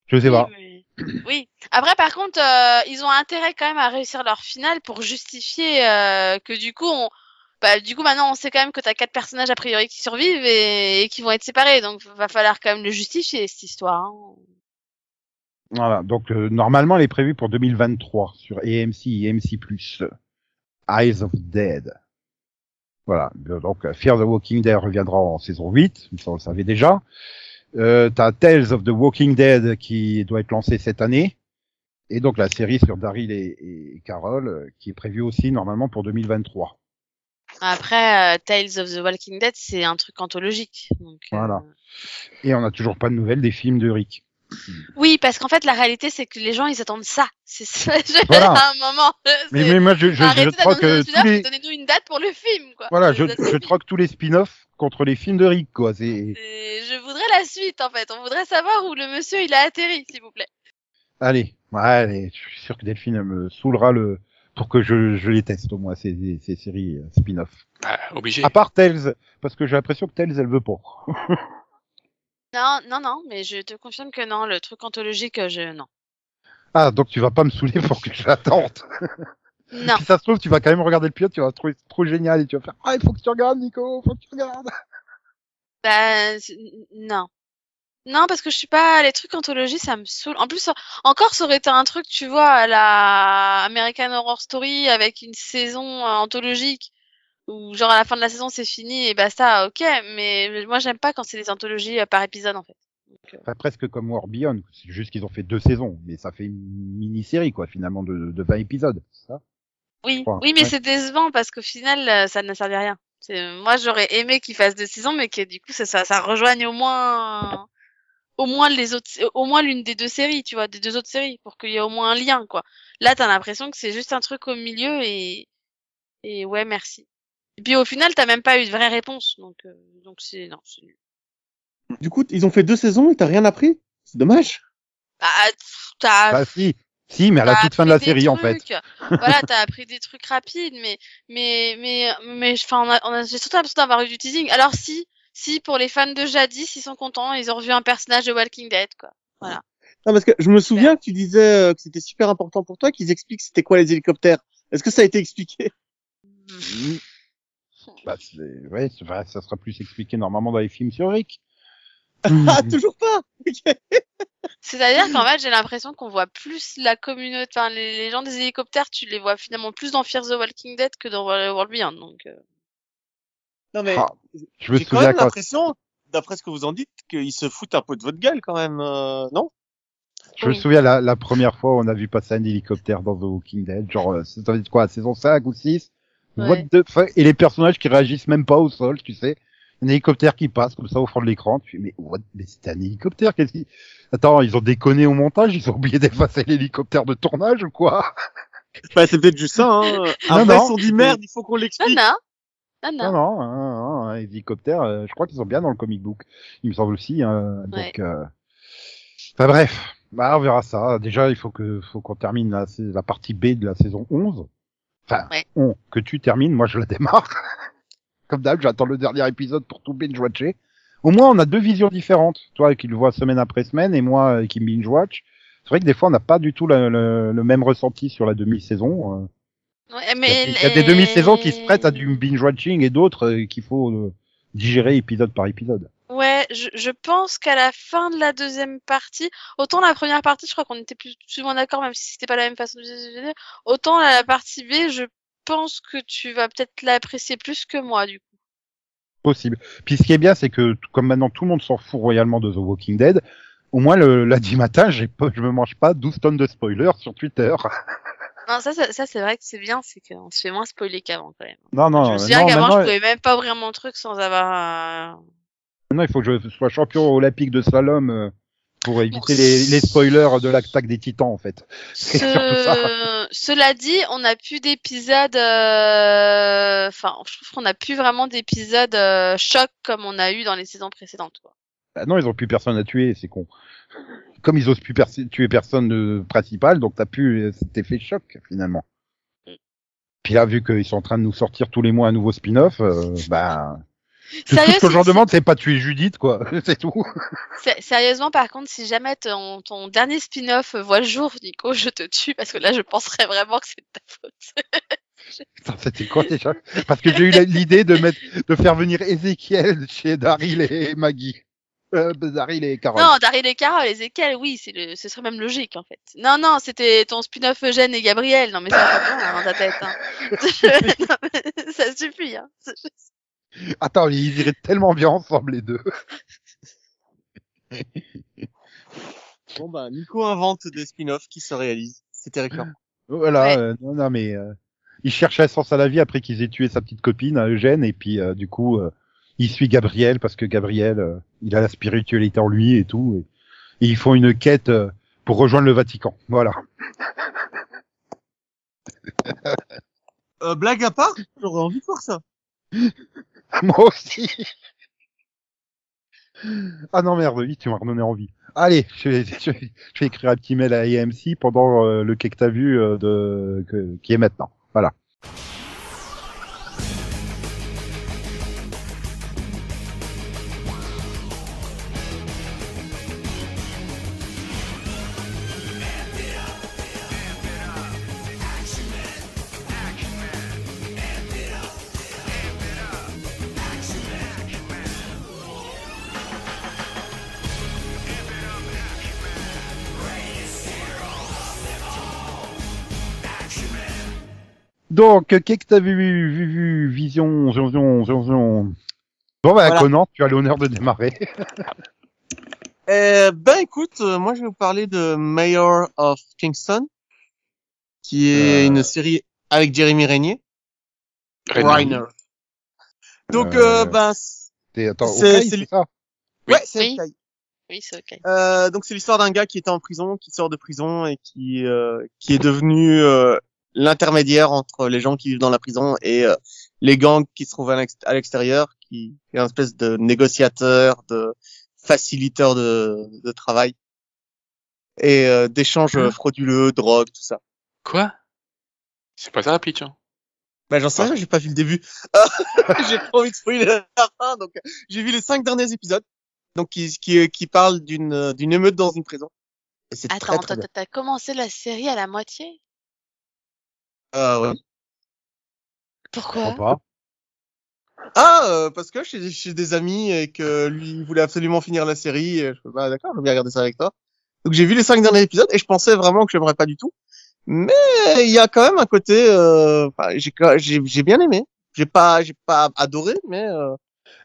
je sais pas. Oui, oui. Oui. Après, par contre, euh, ils ont intérêt quand même à réussir leur finale pour justifier euh, que du coup, on... bah, du coup, maintenant, on sait quand même que t'as quatre personnages a priori qui survivent et, et qui vont être séparés. Donc, va falloir quand même le justifier cette histoire. hein. Voilà, donc euh, normalement, elle est prévue pour 2023 sur AMC et AMC+. Eyes of Dead. Voilà, donc Fear the Walking Dead reviendra en saison 8, ça on le savait déjà. Euh, T'as Tales of the Walking Dead qui doit être lancé cette année. Et donc la série sur Daryl et, et Carol euh, qui est prévue aussi normalement pour 2023. Après, euh, Tales of the Walking Dead, c'est un truc anthologique. Donc, euh, Voilà. Et on n'a toujours pas de nouvelles des films de Rick. Oui, parce qu'en fait, la réalité, c'est que les gens, ils attendent ça. C'est ça. je- Voilà. à un moment. Mais, moi je, tous les Donnez-nous une date pour le film, quoi. voilà, je, je troque tous les spin-offs contre les films de Rick quoi. C'est je voudrais la suite, en fait. On voudrait savoir où le monsieur, il a atterri, s'il vous plaît. Allez, ouais, allez, je suis sûr que Delphine me saoulera le pour que je, je les teste au moins ces, ces séries euh, spin-off. Bah, obligé. À part Tales, parce que j'ai l'impression que Tales elle veut pas. Non, non, non, mais je te confirme que non, le truc anthologique, euh, je... non. Ah donc tu vas pas me saouler pour que j'attende. Non. Si ça se trouve tu vas quand même regarder le pilote, tu vas trouver trop génial et tu vas faire ah il faut que tu regardes Nico, faut que tu regardes. Bah, non. Non, parce que je suis pas, les trucs anthologie, ça me saoule. En plus, encore, ça aurait été un truc, tu vois, à la American Horror Story avec une saison euh, anthologique où genre à la fin de la saison c'est fini et basta, ok. Mais moi j'aime pas quand c'est des anthologies euh, par épisode en fait. Donc, euh, Enfin, presque comme War Beyond, c'est juste qu'ils ont fait deux saisons, mais ça fait une mini-série quoi finalement de, de 20 épisodes, c'est ça? Oui, oui, mais ouais. c'est décevant parce qu'au final, euh, ça ne servait à rien. Moi, j'aurais aimé qu'ils fassent deux saisons, mais que du coup, ça, ça, ça rejoigne au moins, au moins les autres, au moins l'une des deux séries, tu vois, des deux autres séries, pour qu'il y ait au moins un lien, quoi. Là, t'as l'impression que c'est juste un truc au milieu et, et ouais, merci. Et puis au final, t'as même pas eu de vraie réponse, donc, euh, donc c'est, non, c'est nul. Du coup, ils ont fait deux saisons et t'as rien appris? C'est dommage. Bah, t'as, Bah si, si, mais à la toute fin de la appris des série en fait. trucs. voilà, t'as appris des trucs rapides, mais, mais, mais, mais, enfin, on a, on a, j'ai surtout l'impression d'avoir eu du teasing. Alors si, si, pour les fans de jadis, ils sont contents, ils ont revu un personnage de Walking Dead, quoi. Non, parce que je me souviens que tu disais euh, que c'était super important pour toi qu'ils expliquent c'était quoi les hélicoptères. Est-ce que ça a été expliqué? Mm. Bah, c'est- ouais, ça sera plus expliqué normalement dans les films sur Rick. Ah, toujours pas. C'est-à-dire qu'en fait, j'ai l'impression qu'on voit plus la communauté, enfin, les, les gens des hélicoptères, tu les vois finalement plus dans Fear the Walking Dead que dans World Beyond, donc, euh, Non mais Ah, je me j'ai quand souviens même l'impression, d'après ce que vous en dites, qu'ils se foutent un peu de votre gueule quand même, euh, non? Je me souviens la, la première fois où on a vu passer un hélicoptère dans The Walking Dead, genre, euh, ça veut dire quoi, saison 5 ou 6? What the fuck? Et les personnages qui réagissent même pas au sol, tu sais. Un hélicoptère qui passe comme ça au fond de l'écran. Tu fais, mais what? Mais c'était un hélicoptère, qu'est-ce qui... Attends, ils ont déconné au montage, ils ont oublié d'effacer l'hélicoptère de tournage ou quoi? Bah c'est peut-être juste ça. Hein. Après non. ils se sont dit merde, il faut qu'on l'explique. non. Non, Non, non. non, non, non, un hélicoptère, euh, je crois qu'ils sont bien dans le comic book. Il me semble aussi, hein, donc, euh... enfin bref. Bah, on verra ça. Déjà, il faut que, faut qu'on termine la, la partie B de la saison 11. Enfin, Ouais. que tu termines, moi je la démarre. Comme d'hab, j'attends le dernier épisode pour tout binge-watcher. Au moins, on a deux visions différentes. Toi qui le vois semaine après semaine et moi euh, qui binge-watch. C'est vrai que des fois, on n'a pas du tout le, le- le même ressenti sur la demi-saison. euh. Ouais, Il y a, mais il y a des demi-saisons qui se prêtent à du binge-watching et d'autres euh, qu'il faut digérer épisode par épisode. Ouais, je, je pense qu'à la fin de la deuxième partie, autant la première partie, je crois qu'on était plus souvent d'accord, même si c'était pas la même façon de visionner, autant la partie B, je pense que tu vas peut-être l'apprécier plus que moi, du coup. Possible. Puis ce qui est bien, c'est que comme maintenant tout le monde s'en fout royalement de The Walking Dead, au moins le lundi matin, pas, je me mange pas 12 tonnes de spoilers sur Twitter. Non, ça, ça, ça, c'est vrai que c'est bien, c'est qu'on se fait moins spoiler qu'avant, quand même. Non, non, je me souviens qu'avant, je pouvais même pas ouvrir mon truc sans avoir, euh, maintenant, il faut que je sois champion olympique de slalom euh, pour éviter les, les spoilers de l'attaque des titans, en fait. C'est Ce- surtout ça. Cela dit, on n'a plus d'épisodes. euh, Enfin, je trouve qu'on n'a plus vraiment d'épisodes euh, choc comme on a eu dans les saisons précédentes. Quoi. Bah non, ils ont plus personne à tuer, c'est con. Comme ils osent plus tuer personne de principal, donc t'as plus euh, cet effet choc, finalement. Mm. Puis là, vu qu'ils sont en train de nous sortir tous les mois un nouveau spin-off, euh, bah... Tout Sérieux, ce que j'en demande, c'est pas tuer Judith, quoi. c'est tout. Sé- Sérieusement, par contre, si jamais ton, ton dernier spin-off voit le jour, Nico, je te tue parce que là, je penserais vraiment que c'est de ta faute. Putain, C'était quoi déjà? Parce que j'ai eu l'idée de mettre, de faire venir Ezekiel chez Daryl et Maggie. Euh, Daryl et Carol. Non, Daryl et Carol, Ezekiel, oui, c'est le, ce serait même logique en fait. Non, non, c'était ton spin-off Eugène et Gabriel. Non, mais ça va pas bien hein, dans ta tête. Hein. Non, mais ça suffit. Hein. Attends, ils iraient tellement bien ensemble les deux. Bon bah, Nico invente des spin-offs qui se réalisent. C'est terrifiant. Voilà. Ouais. euh, non, non, mais euh, il cherche un sens à la vie après qu'ils aient tué sa petite copine, hein, Eugène, et puis euh, du coup, euh, il suit Gabriel parce que Gabriel, euh, il a la spiritualité en lui et tout. Et, et ils font une quête euh, pour rejoindre le Vatican. Voilà. Euh, blague à part, j'aurais envie de voir ça. Moi aussi. Ah non merde, oui, tu m'as redonné envie. Allez, je vais, je vais, je vais écrire un petit mail à AMC pendant euh, le quai que t'as vu euh, de, que- qui est maintenant. Voilà. Donc, qu'est-ce que t'as vu, vu, vu, vision, vision, vision. Bon bah Voilà. Conan, tu as l'honneur de démarrer. Euh, ben écoute, euh, moi je vais vous parler de Mayor of Kingston, qui est Euh. une série avec Jeremy Renier. Reiner. Reiner. Donc Euh, euh, ben C'est, attends, C'est- c'est ça? Ouais, c'est Oui. C'est ok. Euh, donc c'est l'histoire d'un gars qui était en prison, qui sort de prison et qui euh, qui est devenu euh, l'intermédiaire entre les gens qui vivent dans la prison et euh, les gangs qui se trouvent à l'ex- à l'extérieur, qui est un espèce de négociateur, de facilitateur de, de travail et euh, d'échanges frauduleux, drogue, tout ça. Quoi? C'est pas ça la pitch, hein? Ben j'en sais rien, j'ai pas vu le début. j'ai pas envie de spoiler la fin, donc j'ai vu les cinq derniers épisodes, donc qui qui qui parlent d'une d'une émeute dans une prison. Et c'est très Attends, t'as commencé la série à la moitié? Ah ouais. Pourquoi? Pourquoi pas Ah, euh, parce que j'ai j'ai des amis et que lui il voulait absolument finir la série. Et je fais, bah d'accord, je vais bien regarder ça avec toi. Donc j'ai vu les cinq derniers épisodes et je pensais vraiment que j'aimerais pas du tout. Mais il y a quand même un côté, euh, enfin, j'ai j'ai j'ai bien aimé. J'ai pas j'ai pas adoré, mais euh,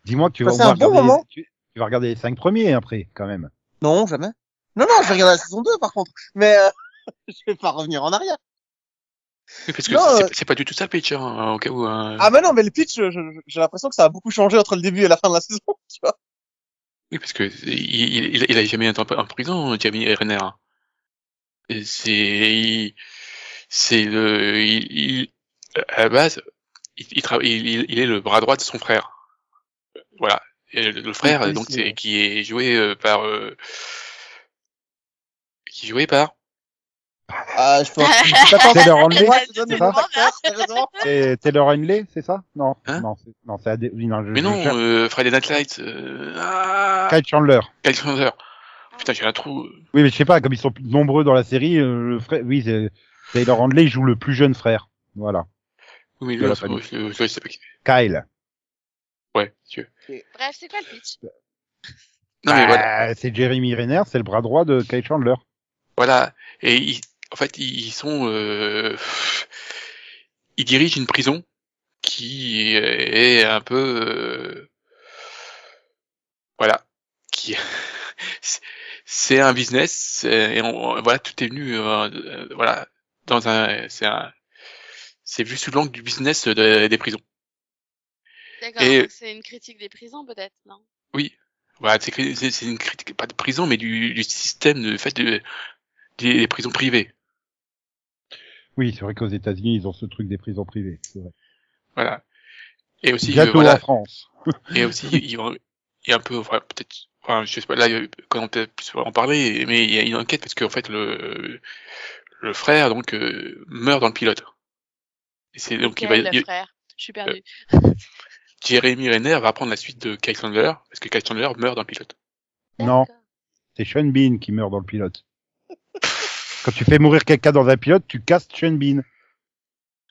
Dis-moi que tu vas, un bon regarder, moment. tu, tu vas regarder les cinq premiers après, quand même. non jamais. Non non, je vais regarder la saison 2 par contre. Mais euh, je vais pas revenir en arrière. Oui, parce que c'est euh, c'est pas du tout ça le pitch, hein, au cas où. hein. Ah mais non, mais le pitch, j'ai l'impression que ça a beaucoup changé entre le début et la fin de la saison. Tu vois. Oui, parce que il, il, il a jamais été en prison, Jeremy Renner. C'est, c'est le, il, il- à la base, il, il, il, est le bras droit de son frère. Voilà. Et le, le frère, donc, c'est, qui est joué euh, par, euh, qui est joué par, Ah, je pense. je suis pas Taylor donne c'est ça. C'est Taylor Henley, c'est ça? Non, Hein? non, c'est, non, c'est Adé- oui, non, je, Mais non, euh, Friday Night Lights, euh, ah, Kyle Chandler. Kyle Chandler. Putain, j'ai un trou. Oui, mais je sais pas, comme ils sont nombreux dans la série, euh, le frère, oui, c'est Taylor Handley il joue le plus jeune frère. Voilà. Oui, mais Je pas dit. je, je, je sais pas qui. Kyle. Ouais, tu veux. Bref, c'est quoi le pitch? Non, mais Bah, voilà. C'est Jeremy Renner, c'est le bras droit de Kyle Chandler. Voilà. Et ils- en fait, ils sont, euh, ils dirigent une prison qui est un peu, euh, voilà, qui, c'est- un business. Et on, voilà, tout est venu, euh, euh, voilà, dans un, c'est un, c'est vu sous l'angle du business de- des prisons. D'accord, c'est une critique des prisons peut-être, non? Voilà, c'est une critique pas de prison, mais du, du système de fait de, des, des prisons privées. Oui, c'est vrai qu'aux États-Unis, ils ont ce truc des prisons privées. C'est vrai. Voilà. Et aussi, euh, Bientôt voilà, en France. Et aussi, il y a- il y a un peu, enfin, peut-être, enfin, je sais pas, là, euh, quand on peut en parler, mais il y a une enquête parce qu'en fait, le, le frère, donc, euh, meurt dans le pilote. Et c'est donc, il va, le il- frère Je suis perdu. Jeremy Renner va prendre la suite de Kyle Chandler, parce que Kyle Chandler meurt dans le pilote. Non. C'est Sean Bean qui meurt dans le pilote. Quand tu fais mourir quelqu'un dans un pilote, tu castes Sean Bean.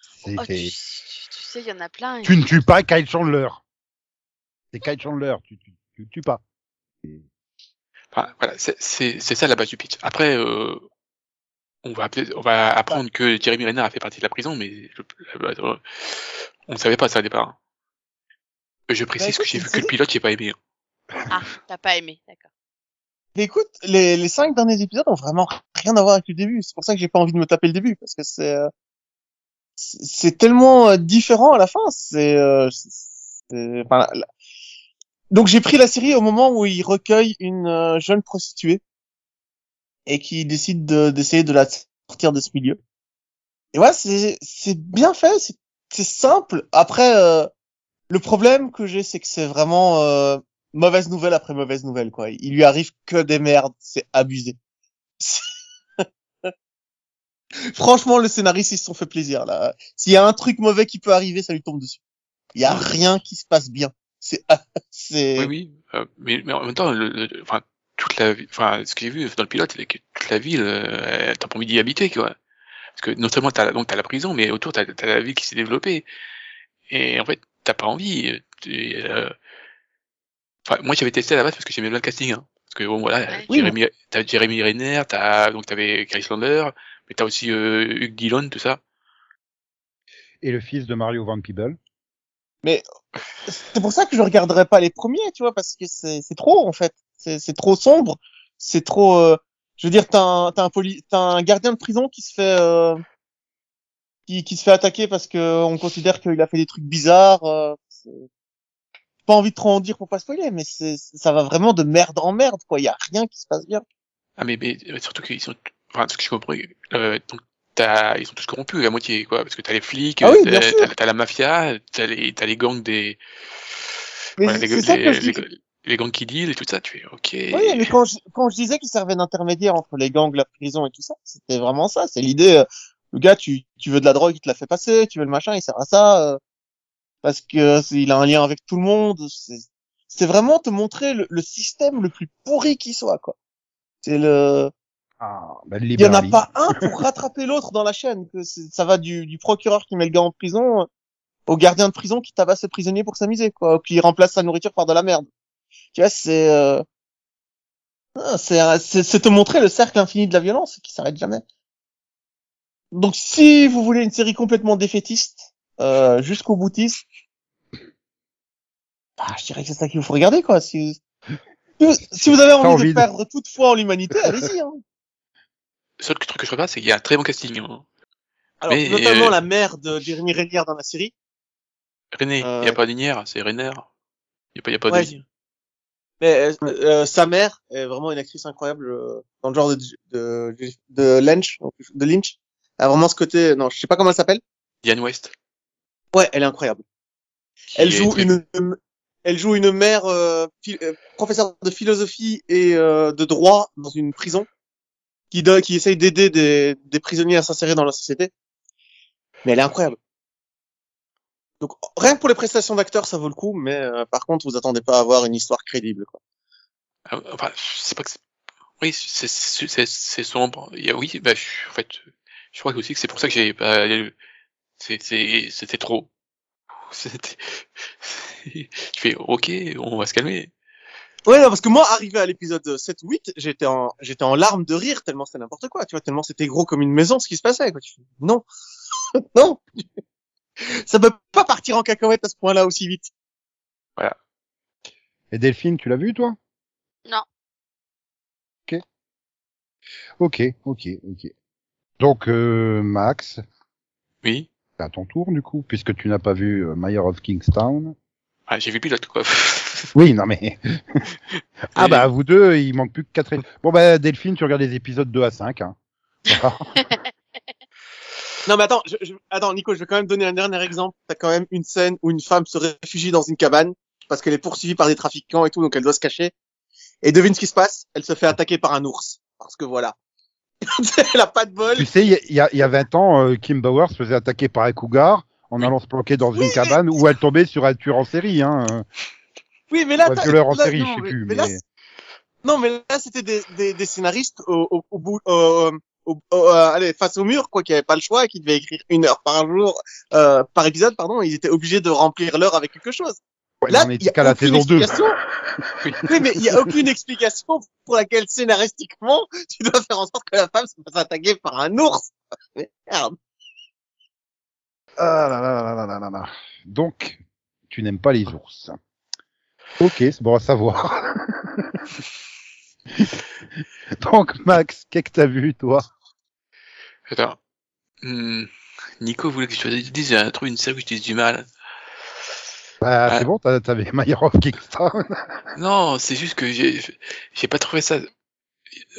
C'est- Oh, tu, c'est- tu- tu sais, il y en a plein. Tu ne tues pas Kyle Chandler. C'est Kyle Chandler, tu, tu, tu le tues pas. Enfin, voilà, c'est, c'est, c'est ça la base du pitch. Après, euh, on va peut-être- on va apprendre que Jeremy Renner a fait partie de la prison, mais je, euh, on ne savait pas ça au départ. Je précise écoute, que j'ai vu que le pilote, j'ai pas aimé. hein. Ah, t'as pas aimé, d'accord. Écoute, les, les cinq derniers épisodes ont vraiment rien à voir avec le début. C'est pour ça que j'ai pas envie de me taper le début, parce que c'est euh, c'est tellement euh, différent à la fin. C'est euh, enfin, donc j'ai pris la série au moment où il recueille une jeune prostituée et qui décide de- d'essayer de, la sortir de ce milieu. Et ouais, c'est c'est bien fait, c'est simple. Après, le problème que j'ai, c'est que c'est vraiment mauvaise nouvelle après mauvaise nouvelle, quoi. Il lui arrive que des merdes, c'est abusé. Franchement, le scénariste, ils se sont fait plaisir, là. S'il y a un truc mauvais qui peut arriver, ça lui tombe dessus. Il y a rien qui se passe bien. C'est, c'est, Oui, oui. euh, mais, en même temps, le, le- enfin, toute la, enfin, ce que j'ai vu dans le pilote, c'est que toute la ville, euh, t'as pas envie d'y habiter, quoi. Parce que non seulement t'as, donc t'as la prison, mais autour t'as, t'as la ville qui s'est développée. Et en fait, t'as pas envie. euh, euh, Enfin, moi j'avais testé à la base parce que j'aimais bien le casting. Hein. Parce que bon, voilà, Ouais. Jérémy, t'as Jeremy Renner, t'as donc t'avais Chris Lander, mais t'as aussi euh, Hugh Dillon, tout ça. Et le fils de Mario Van Peebles. c'est pour ça que je regarderai pas les premiers, tu vois, parce que c'est, c'est trop, en fait. C'est, c'est trop sombre. C'est trop, euh, je veux dire, t'as un, t'as un poli, t'as un gardien de prison qui se fait, euh, qui, qui se fait attaquer parce que on considère qu'il a fait des trucs bizarres. Pas envie de trop en dire pour pas spoiler, mais c'est, ça va vraiment de merde en merde, quoi. Il y a rien qui se passe bien. Ah mais, mais surtout qu'ils sont, enfin, ce que je comprends, euh, donc t'as, ils sont tous corrompus à moitié, quoi, parce que t'as les flics, Ah oui, t'as, la mafia, t'as les, t'as les gangs des, Mais voilà, c'est les, c'est ça les- que je les- dis. les gangs qui deal et tout ça, tu fais, ok. Oui, mais quand je, quand je disais qu'il servait d'intermédiaire entre les gangs, la prison et tout ça, c'était vraiment ça. C'est l'idée, euh, le gars, tu, tu veux de la drogue, il te la fait passer, tu veux le machin, il sert à ça, euh, parce que il a un lien avec tout le monde. C'est vraiment te montrer le, le système le plus pourri qui soit, quoi. C'est le, Ah, bah, il y en a pas un pour rattraper l'autre dans la chaîne. Que ça va du, du procureur qui met le gars en prison euh, au gardien de prison qui tabasse le prisonnier pour s'amuser, quoi, ou qui remplace sa nourriture par de la merde. Tu vois, c'est euh, ah, c'est te montrer le cercle infini de la violence qui s'arrête jamais. Donc, si vous voulez une série complètement défaitiste, euh, jusqu'au boutiste, bah, je dirais que c'est ça qu'il vous faut regarder, quoi. Si, si vous- si vous avez envie, envie de de- perdre toute foi en l'humanité, allez-y. Hein. Le seul truc que je regarde, c'est qu'il y a un très bon casting. Hein. Alors, Mais, notamment euh, la mère de Jérémy Régnier dans la série. René, il Euh, y a pas d'Inière, c'est Renner. Il y a pas, y a pas Ouais, de Mais euh, euh, sa mère est vraiment une actrice incroyable euh, dans le genre de de, de Lynch, de Lynch. Elle a vraiment ce côté, non, je sais pas comment elle s'appelle. Diane West. Ouais, elle est incroyable. qui Elle est joue très- une, elle joue une mère euh, euh, professeure de philosophie et euh, de droit dans une prison. qui, qui essaye d'aider des, des prisonniers à s'insérer dans la société. Mais elle est incroyable. Donc rien que pour les prestations d'acteurs, ça vaut le coup, mais euh, par contre, vous attendez pas à avoir une histoire crédible. Quoi. Ah, Enfin, c'est pas que. Oui, c'est sombre. Il y oui, bah, je, en fait, je crois aussi que c'est pour ça que j'ai pas. C'est c'était trop. C'était. Je fais ok, on va se calmer. Ouais, non, parce que moi, arrivé à l'épisode 7 ou 8, j'étais en, j'étais en larmes de rire tellement c'était n'importe quoi, tu vois, tellement c'était gros comme une maison ce qui se passait, quoi. Tu fais, non, non, ça peut pas partir en cacahuète à ce point-là aussi vite. Et Delphine, tu l'as vu, toi? Non. Ok, ok, ok. Donc, euh, Max, Oui. C'est à ton tour, du coup, puisque tu n'as pas vu euh, Mayor of Kingstown. Ah, j'ai vu le pilote quoi. Oui, non mais... ah Mais- bah, vous deux, il manque plus que quatre... Bon bah, Delphine, tu regardes les épisodes 2 à 5. Hein. Non, mais attends, je, je- attends, Nico, je vais quand même donner un dernier exemple. T'as quand même une scène où une femme se réfugie dans une cabane parce qu'elle est poursuivie par des trafiquants et tout, donc elle doit se cacher. Et devine ce qui se passe? Elle se fait attaquer par un ours. Parce que voilà. elle a pas de bol. tu sais, il y, y y a 20 ans, euh, Kim Bauer se faisait attaquer par un cougar en allant se planquer dans une cabane où elle tombait sur un tueur en série. Hein. Oui, mais là, Ou un t'as- violeur en là, série, non, je sais mais- plus. mais Mais... là, Non, mais là, c'était des, des, des scénaristes au, au, bout, au, au- euh, allez, face au mur, quoi, qui avaient pas le choix et qui devaient écrire une heure par jour, euh, par épisode, pardon, ils étaient obligés de remplir l'heure avec quelque chose. Ouais, là, on il a qu'à la aucune saison 2. explication. Oui. mais il y a aucune explication pour laquelle scénaristiquement, tu dois faire en sorte que la femme se fasse attaquer par un ours. Merde. Ah là là là là là là là. Donc, tu n'aimes pas les ours. Ok, c'est bon à savoir. Donc, Max, qu'est-ce que t'as vu, toi? Attends. Hmm, Nico voulait que je te dise un truc, une série où je dise du mal. Bah, Ouais. c'est bon, t'avais Mayor of. Non, c'est juste que j'ai, j'ai pas trouvé ça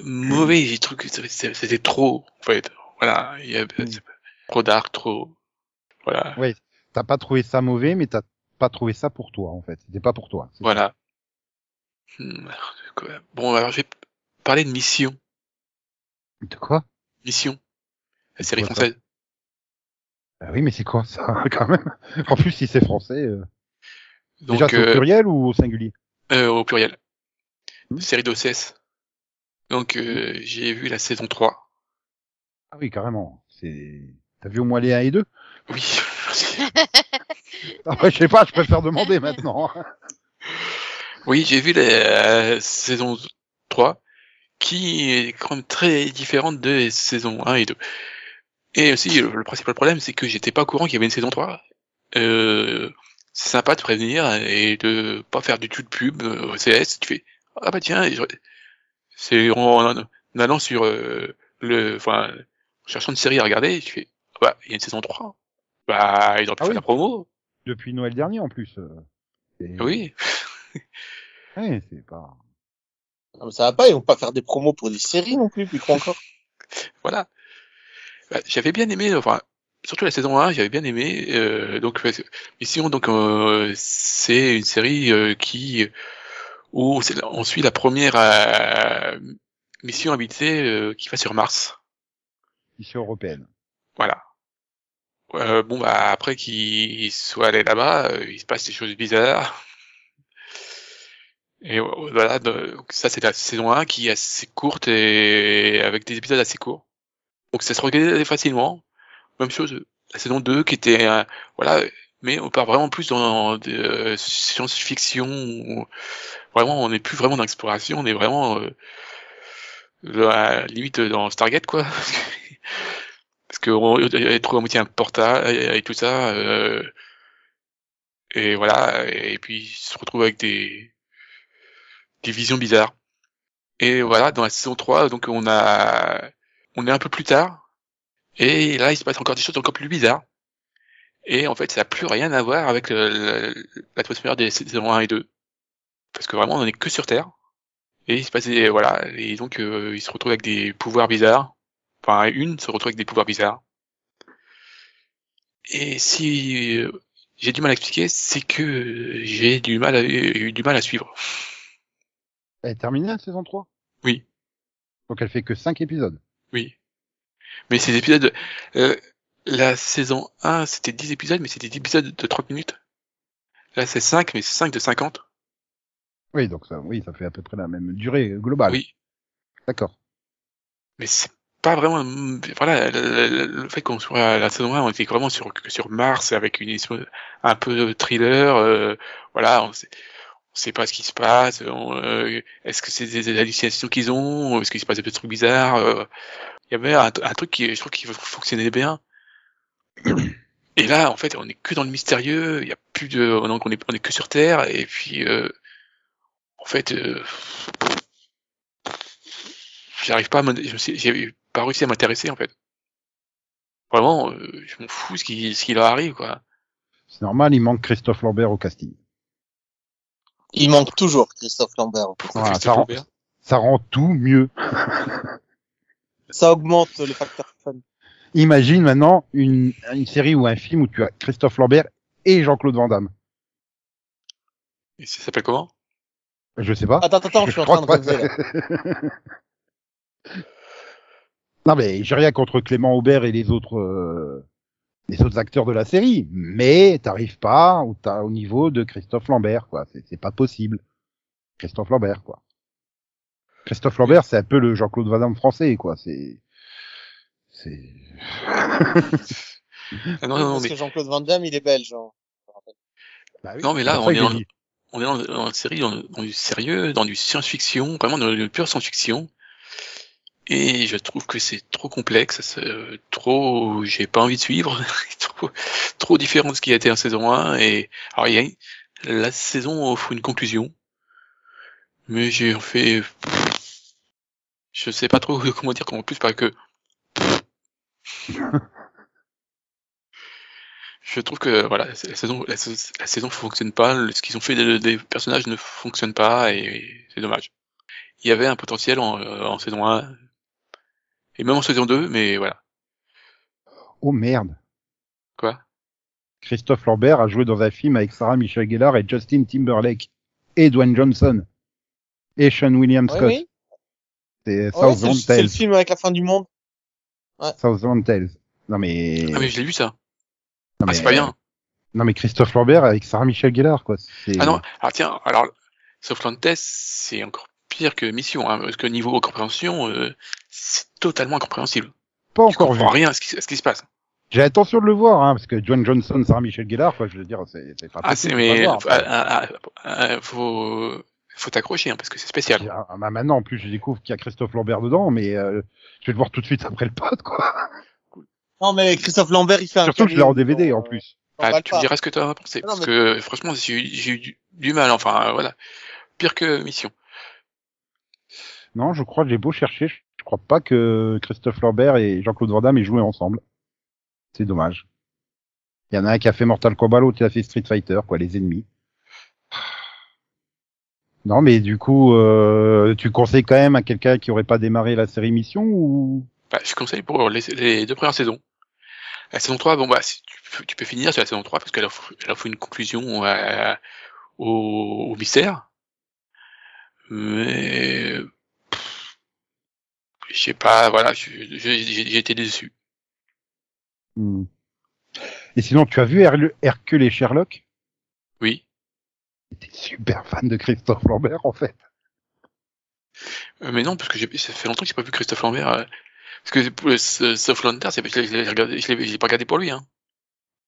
mauvais. J'ai trouvé que c'était trop, en fait. Voilà, il y a c'est trop dark, trop. Voilà, Ouais, t'as pas trouvé ça mauvais, mais t'as pas trouvé ça pour toi, en fait. C'était pas pour toi. Voilà. Hmm, alors, Bon, alors je vais parler de Mission. De quoi? Mission. La série française. Bah oui, mais c'est quoi ça, quand même? En plus, si c'est français, euh, Donc, déjà au euh, pluriel ou au singulier euh, au pluriel. Hmm. Série d'OCS. Donc, euh, j'ai vu la saison 3. Ah oui, carrément. C'est... T'as vu au moins les 1 et 2 Oui, merci. Ah je sais pas, je préfère demander maintenant. Oui, j'ai vu la saison 3, qui est quand même très différente des saisons 1 et 2. Et aussi, le, le principal problème, c'est que j'étais pas au courant qu'il y avait une saison 3. Euh, c'est sympa de prévenir et de pas faire du tout de pub euh, au CS. Tu fais, ah bah tiens, je- c'est en, en allant sur euh, le, enfin, en cherchant une série à regarder, tu fais, ah bah, il y a une saison 3. Bah, ils ont pu Ah faire oui. la promo. Depuis Noël dernier, en plus. euh. Et- Oui. Ouais, c'est pas... Non, mais ça va pas, ils vont pas faire des promos pour des séries non plus, plus trop encore. voilà. Bah, j'avais bien aimé, enfin, surtout la saison 1, j'avais bien aimé. Euh, donc, Mission, donc, euh, c'est une série euh, qui où on suit la première euh, mission habitée euh, qui va sur Mars. mission européenne. Voilà. Euh, bon, bah après qu'ils soient allés là-bas, euh, il se passe des choses bizarres. Et voilà, donc ça c'est la saison 1 qui est assez courte et avec des épisodes assez courts. Donc ça se regarde facilement. Même chose, la saison 2 qui était, euh, voilà, mais on part vraiment plus dans de euh, science-fiction. Vraiment, on n'est plus vraiment dans l'exploration, on est vraiment euh, la limite dans Stargate quoi. Parce que on elle trouve à moitié un portail et tout ça. euh, et voilà, et puis il se retrouve avec des, des visions bizarres. Et voilà, dans la saison 3, donc on a on est un peu plus tard. Et là, il se passe encore des choses encore plus bizarres. Et en fait, ça n'a plus rien à voir avec le- l'atmosphère des saisons 1 et 2. Parce que vraiment, on n'est que sur Terre. Et il se passe des, voilà, et donc euh, il se retrouve avec des pouvoirs bizarres. Enfin, une se retrouve avec des pouvoirs bizarres. Et si euh, j'ai du mal à expliquer, c'est que j'ai du mal à, eu du mal à suivre. Elle est terminée, la saison 3 Oui. Donc elle fait que 5 épisodes? Oui. Mais ces épisodes, euh, la saison 1, c'était 10 épisodes, mais c'était 10 épisodes de 30 minutes. Là, c'est 5, mais c'est 5 de 50. Oui, donc ça, oui, ça fait à peu près la même durée globale. Oui. D'accord. Mais c'est pas vraiment, voilà, le, le- le fait qu'on soit à la saison 1, on était vraiment sur, sur Mars avec une un peu de thriller, euh, voilà, on sait, on sait pas ce qui se passe, euh, est-ce que c'est des, des hallucinations qu'ils ont, est-ce qu'il se passe des trucs bizarres, euh, il y avait un, un truc qui, je trouve qui fonctionnait bien. Et là, en fait, on est que dans le mystérieux, il y a plus de, on est, on est, on est que sur Terre, et puis, euh, en fait, euh, j'arrive pas à j'ai pas réussi à m'intéresser, en fait. Vraiment, euh, je m'en fous ce qui, ce qui leur arrive, quoi. C'est normal, il manque Christophe Lambert au casting. Il manque toujours Christophe Lambert. Pourquoi Voilà, Christophe ça rend- Lambert? Ça rend tout mieux. Ça augmente le facteur fun. Imagine maintenant une, une série ou un film où tu as Christophe Lambert et Jean-Claude Van Damme. Et ça s'appelle comment? Je sais pas. Attends, attends, je suis en train de non mais j'ai rien contre Clément Aubert et les autres euh, les autres acteurs de la série, mais t'arrives pas au, t'as- au niveau de Christophe Lambert quoi. C'est, c'est pas possible. Christophe Lambert quoi. Christophe Lambert c'est un peu le Jean-Claude Van Damme français quoi. C'est c'est Ah Non, non, non, Parce mais, que Jean-Claude Van Damme, il est belge. hein. Bah oui, non, mais là, on est dans, le- on est dans, dans une série, dans, dans du sérieux, dans du science-fiction, vraiment dans une pure science-fiction. Et je trouve que c'est trop complexe, c'est trop, j'ai pas envie de suivre, trop, trop différent de ce qui a été en saison 1. Et alors, il y a la saison offre une conclusion, mais j'ai en fait, je sais pas trop comment dire en plus parce que je trouve que voilà, la saison, la, sa- la saison fonctionne pas, ce qu'ils ont fait des, des personnages ne fonctionne pas et c'est dommage. Il y avait un potentiel en, euh, en saison 1 et même en saison 2, mais voilà. Oh merde. Quoi? Christophe Lambert a joué dans un film avec Sarah Michelle Gellar et Justin Timberlake et Dwayne Johnson et Sean William Ouais, Scott. oui. Ouais, c'est Southland le- c'est le Tales. film avec la fin du monde. Southland Tales. Non mais, Ah mais je l'ai vu ça. non, Ah mais- c'est pas bien. Non mais Christophe Lambert avec Sarah Michelle Gellar quoi. C'est- Ah non, alors tiens, alors Softland Test, c'est encore pire que Mission, hein, parce que niveau compréhension, euh, c'est totalement incompréhensible. pas encore vu. comprends rien à ce qui, à ce qui se passe. J'ai l'intention de le voir hein, parce que Dwayne Johnson, Sarah Michelle Gellar, quoi, je veux dire, c'est c'est pas Ah c'est pas mais voir. ah, ah, ah, ah, faut faut t'accrocher hein, parce que c'est spécial. Ah, bah, maintenant en plus je découvre qu'il y a Christophe Lambert dedans, mais euh, je vais le voir tout de suite après le pod quoi. Non, mais Christophe Lambert, il fait un Surtout que je l'ai en DVD dans- en plus. dans Ah, tu me diras ce que tu en as pensé Non, parce mais- que franchement j'ai eu, j'ai eu du, du mal. Enfin euh, voilà, pire que Mission. Non, je crois que j'ai beau chercher, je crois pas que Christophe Lambert et Jean-Claude Van Damme aient joué ensemble. C'est dommage. Il y en a un qui a fait Mortal Kombat, l'autre qui a fait Street Fighter, quoi, les ennemis. Non, mais du coup, euh, tu conseilles quand même à quelqu'un qui aurait pas démarré la série Mission ou? Bah, je conseille pour les, les deux premières saisons. La saison 3, bon bah si tu, peux- tu peux finir sur la saison 3 parce qu'elle offre, elle offre une conclusion euh, au, au mystère. Mais je sais pas, voilà, j'ai été déçu. Hmm. Et sinon, tu as vu Her- Hercule et Sherlock? T'es super fan de Christophe Lambert en fait. Euh, mais non, parce que ça fait longtemps que j'ai pas vu Christophe Lambert. euh, parce que Sauf Lantern, c'est je l'ai- je l'ai pas regardé pour lui. Hein.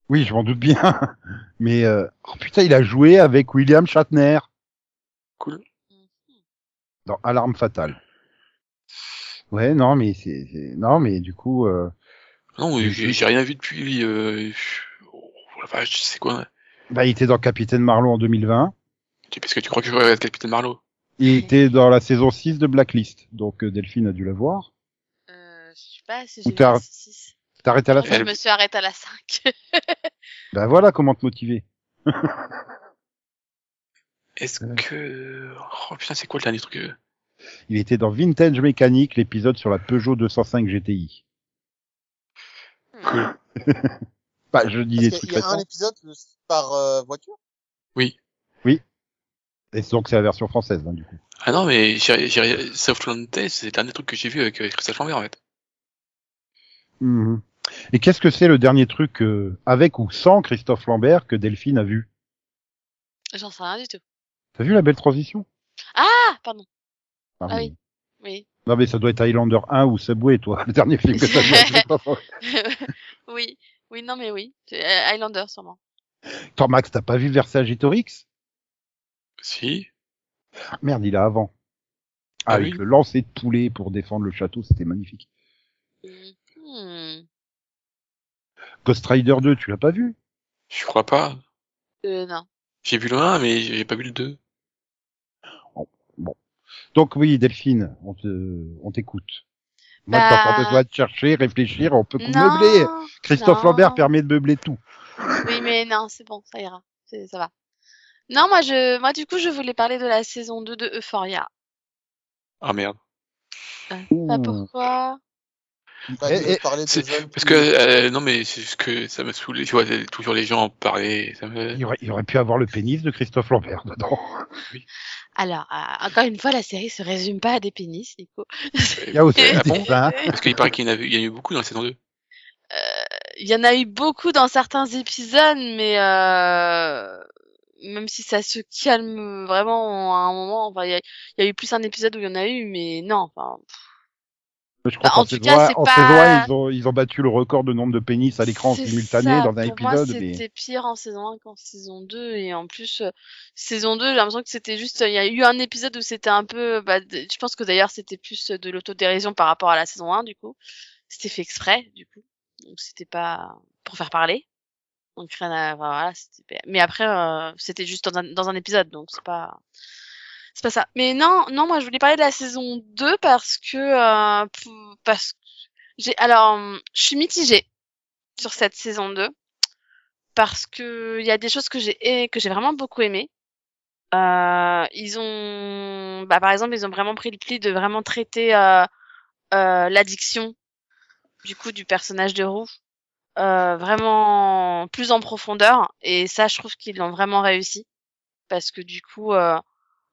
Oui, je m'en doute bien. Mais euh, oh putain, il a joué avec William Shatner Cool. dans Alarme fatale. Ouais, non, mais c'est non, mais du coup, euh, Non, j'ai rien vu depuis. Euh... Oh, la vache, c'est quoi bah, il était dans Capitaine Marlowe en 2020. Tu- Parce que tu crois que je regarde Capitaine Marlowe Il était dans la saison 6 de Blacklist. Donc euh, Delphine a dû la voir. Euh, je sais pas si j'ai vu la 6. T'as arrêté à la Non, fin je me suis arrêtée à la 5. Bah voilà comment te motiver. Est-ce que... Oh putain, c'est quoi le dernier truc euh? Il était dans Vintage Mécanique, l'épisode sur la Peugeot 205 GTI. Cool. Bah, je dis des trucs qu'il y a un épisode par euh, voiture? Oui. Oui. Et donc c'est la version française, hein, du coup. Ah non, mais j'ai, j'ai, Southland Tales, c'est le dernier truc que j'ai vu avec, avec Christophe Lambert, en fait. Mhm. Et qu'est-ce que c'est le dernier truc euh, avec ou sans Christophe Lambert que Delphine a vu? J'en sais rien du tout. T'as vu la belle transition? Ah, pardon. Ah, Ah oui. Oui. Non mais ça doit être Highlander 1 ou Subway, toi, le dernier film que t'as vu. avec Christophe Lambert. oui. Oui, non, mais oui. C'est, euh, Highlander, sûrement. Attends, Max, t'as pas vu Versagitorix? Si. Merde, il a avant. Ah, avec oui. le lancer de poulet pour défendre le château, c'était magnifique. Hmm. Ghost Rider 2, tu l'as pas vu? Je crois pas. Euh, non. J'ai vu le 1, mais j'ai pas vu le 2. Donc oui, Delphine, on te, on t'écoute. Moi, Bah- t'as pas besoin de chercher, réfléchir, on peut Non. meubler. Christophe non. Lambert permet de meubler tout. Oui, mais non, c'est bon, ça ira. Ça va. Non, moi, je, moi, du coup, je voulais parler de la saison 2 de Euphoria. Ah merde. Bah, Ouh. pourquoi? Bah, Eh, eh, parler Parce que, euh, non, mais c'est ce que ça me saoule. Tu vois, toujours les gens en parler. Ça me... Il aurait, il aurait pu avoir le pénis de Christophe Lambert dedans. Alors, euh, encore une fois, la série se résume pas à des pénis, Nico. Il y a aussi Ah bon. Parce qu'il paraît qu'il y en a, eu- il y en a eu beaucoup dans la saison 2. Il y en a eu beaucoup dans certains épisodes, mais euh, même si ça se calme vraiment à un moment, enfin, il y a, il y a eu plus un épisode où il y en a eu, mais non, enfin, Je crois Bah, qu'en en tout cas, en pas- un, ils ont, ils ont battu le record de nombre de pénis à l'écran simultané ça, dans un pour épisode. mais... c'était pire en saison 1 qu'en saison 2. Et en plus, euh, saison 2, j'ai l'impression que c'était juste... Il y a eu un épisode où c'était un peu... Bah, je pense que d'ailleurs, c'était plus de l'autodérision par rapport à la saison 1, du coup. C'était fait exprès, du coup. Donc, c'était pas pour faire parler. Donc, rien à... Voilà, c'était... Mais après, euh, c'était juste dans un, dans un épisode, donc c'est pas... C'est pas ça. Mais non, non, moi, je voulais parler de la saison 2 parce que... euh, parce que... J'ai... Alors, hum, je suis mitigée sur cette saison 2 parce que il y a des choses que j'ai que j'ai vraiment beaucoup aimé. Euh, ils ont bah par exemple, ils ont vraiment pris le pli de vraiment traiter euh, euh, l'addiction du coup du personnage de Roux euh, vraiment plus en profondeur et ça je trouve qu'ils l'ont vraiment réussi parce que du coup euh,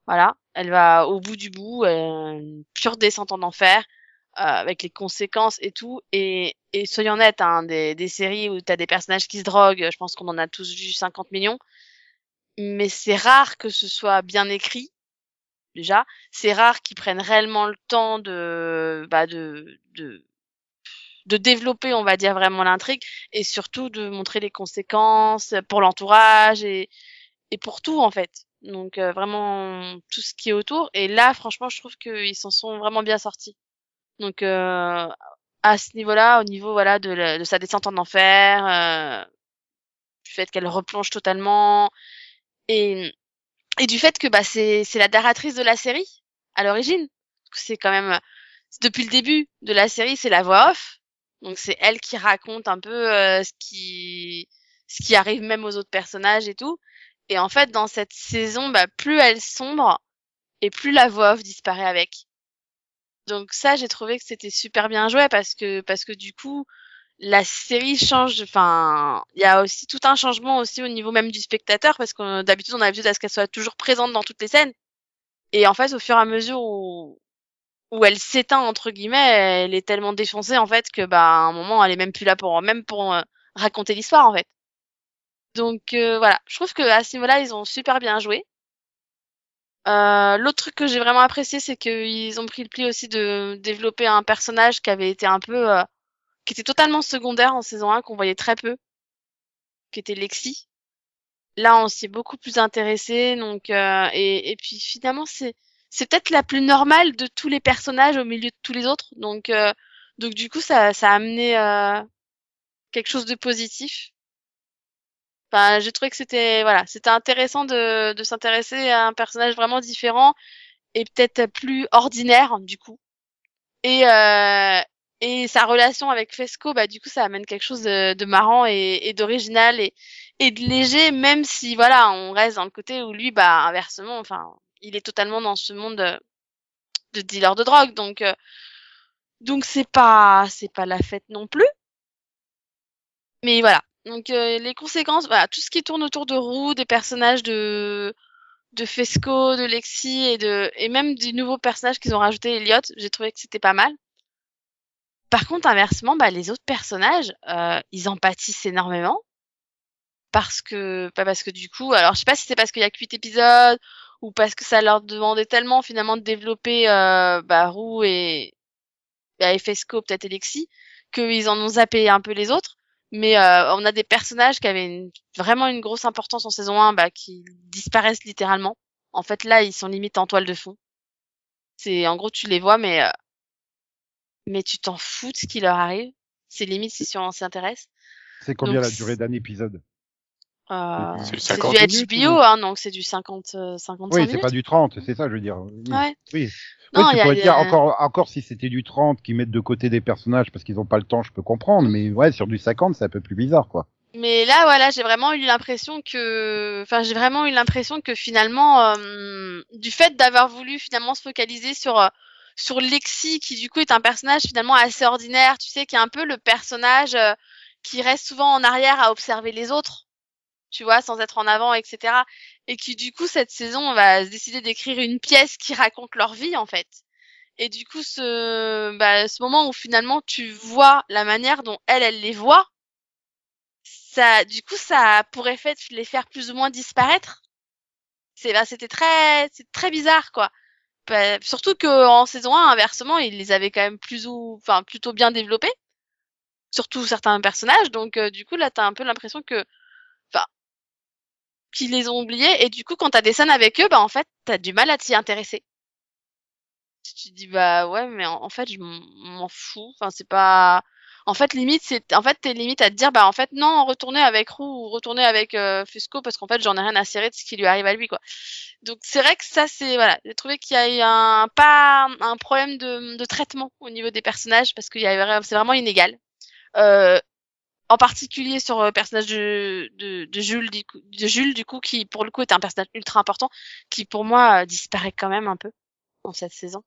voilà, elle va au bout du bout, euh, pure descente en enfer euh, avec les conséquences et tout. Et, et soyons honnêtes, hein, des, des séries où t'as des personnages qui se droguent, je pense qu'on en a tous vu 50 millions. Mais c'est rare que ce soit bien écrit, déjà. C'est rare qu'ils prennent réellement le temps de, bah, de, de, de développer, on va dire, vraiment l'intrigue et surtout de montrer les conséquences pour l'entourage et, et pour tout, en fait. Donc, euh, vraiment, tout ce qui est autour. Et là, franchement, je trouve qu'ils s'en sont vraiment bien sortis. Donc euh, à ce niveau-là, au niveau voilà de, la- de sa descente en enfer, euh, du fait qu'elle replonge totalement et et du fait que bah c'est c'est la narratrice de la série à l'origine. C'est quand même depuis le début de la série, c'est la voix off. Donc c'est elle qui raconte un peu euh, ce qui ce qui arrive même aux autres personnages et tout. Et en fait, dans cette saison, bah plus elle sombre et plus la voix off disparaît avec. Donc ça, j'ai trouvé que c'était super bien joué parce que parce que du coup, la série change. Enfin, il y a aussi tout un changement aussi au niveau même du spectateur parce que d'habitude on a l'habitude à ce qu'elle soit toujours présente dans toutes les scènes. Et en fait, au fur et à mesure où où elle s'éteint entre guillemets, elle est tellement défoncée en fait que bah à un moment elle est même plus là pour même pour euh, raconter l'histoire en fait. Donc euh, voilà, je trouve que à ce niveau-là ils ont super bien joué. Euh, L'autre truc que j'ai vraiment apprécié, c'est qu'ils ont pris le pli aussi de développer un personnage qui avait été un peu, euh, qui était totalement secondaire en saison 1, qu'on voyait très peu, qui était Lexi. Là, on s'y est beaucoup plus intéressé, donc euh, et, et puis finalement, c'est c'est peut-être la plus normale de tous les personnages au milieu de tous les autres, donc euh, donc du coup, ça ça a amené euh, quelque chose de positif. Enfin, j'ai trouvé que c'était voilà, c'était intéressant de, de s'intéresser à un personnage vraiment différent et peut-être plus ordinaire du coup. Et euh, et sa relation avec Fesco, bah du coup, ça amène quelque chose de, de marrant et, et d'original et et de léger, même si voilà, on reste dans le côté où lui, bah inversement, enfin, il est totalement dans ce monde de, de dealer de drogue, donc euh, donc c'est pas c'est pas la fête non plus. Mais voilà. Donc euh, les conséquences, voilà, tout ce qui tourne autour de Roux, des personnages de de Fesco, de Lexi et de et même du nouveau personnage qu'ils ont rajouté, Elliot. J'ai trouvé que c'était pas mal. Par contre, inversement, bah, les autres personnages, euh, ils en pâtissent énormément parce que pas parce que du coup, alors je sais pas si c'est parce qu'il y a que 8 épisodes ou parce que ça leur demandait tellement finalement de développer euh, bah, Roux et bah, Fesco, peut-être Alexis, qu'ils en ont zappé un peu les autres. Mais euh, on a des personnages qui avaient une- vraiment une grosse importance en saison 1 bah, qui disparaissent littéralement. En fait, là, ils sont limite en toile de fond. C'est en gros, tu les vois, mais euh, mais tu t'en fous de ce qui leur arrive. C'est limite si on s'y intéresse. C'est combien Donc, la durée d'un épisode? Euh, C'est du 50 HBO, ou- hein, donc c'est du 50, euh, 55 Oui, c'est pas du 30, c'est ça, je veux dire. Oui. Ouais. Oui. Non, oui, tu y a- pourrais dire a- encore, encore si c'était du 30 qui mettent de côté des personnages parce qu'ils n'ont pas le temps, je peux comprendre, mais ouais, sur du 50, c'est un peu plus bizarre, quoi. Mais là, voilà, j'ai vraiment eu l'impression que, enfin, j'ai vraiment eu l'impression que finalement, euh, du fait d'avoir voulu finalement se focaliser sur euh, sur Lexi, qui du coup est un personnage finalement assez ordinaire, tu sais, qui est un peu le personnage euh, qui reste souvent en arrière à observer les autres, tu vois, sans être en avant, etc. Et qui du coup cette saison va décider d'écrire une pièce qui raconte leur vie en fait. Et du coup, ce, bah, ce moment où finalement tu vois la manière dont elle, elle les voit, ça, du coup, ça pourrait fait les faire plus ou moins disparaître. C'est, bah, c'était très, c'est très bizarre, quoi. Bah, surtout que en saison 1, inversement, ils les avaient quand même plus ou, enfin, plutôt bien développés. Surtout certains personnages. Donc, euh, du coup, là, t'as un peu l'impression que, qu'ils les ont oubliés. Et du coup, quand t'as des scènes avec eux, bah, en fait, t'as du mal à t'y intéresser. Tu dis, bah, ouais, mais en, fait, je m'en fous. Enfin, c'est pas, en fait, limite, c'est, en fait, t'es limite à te dire, bah, en fait, non, retourner avec Roux ou retourner avec euh, Fusco parce qu'en fait, j'en ai rien à cirer de ce qui lui arrive à lui, quoi. Donc, c'est vrai que ça, c'est, voilà, j'ai trouvé qu'il y a eu un, pas un problème de, de traitement au niveau des personnages parce qu'il y a, c'est vraiment inégal. Euh, en particulier sur le personnage de, de, de Jules, du coup, de Jules, du coup, qui, pour le coup, est un personnage ultra important, qui, pour moi, euh, disparaît quand même un peu dans cette saison.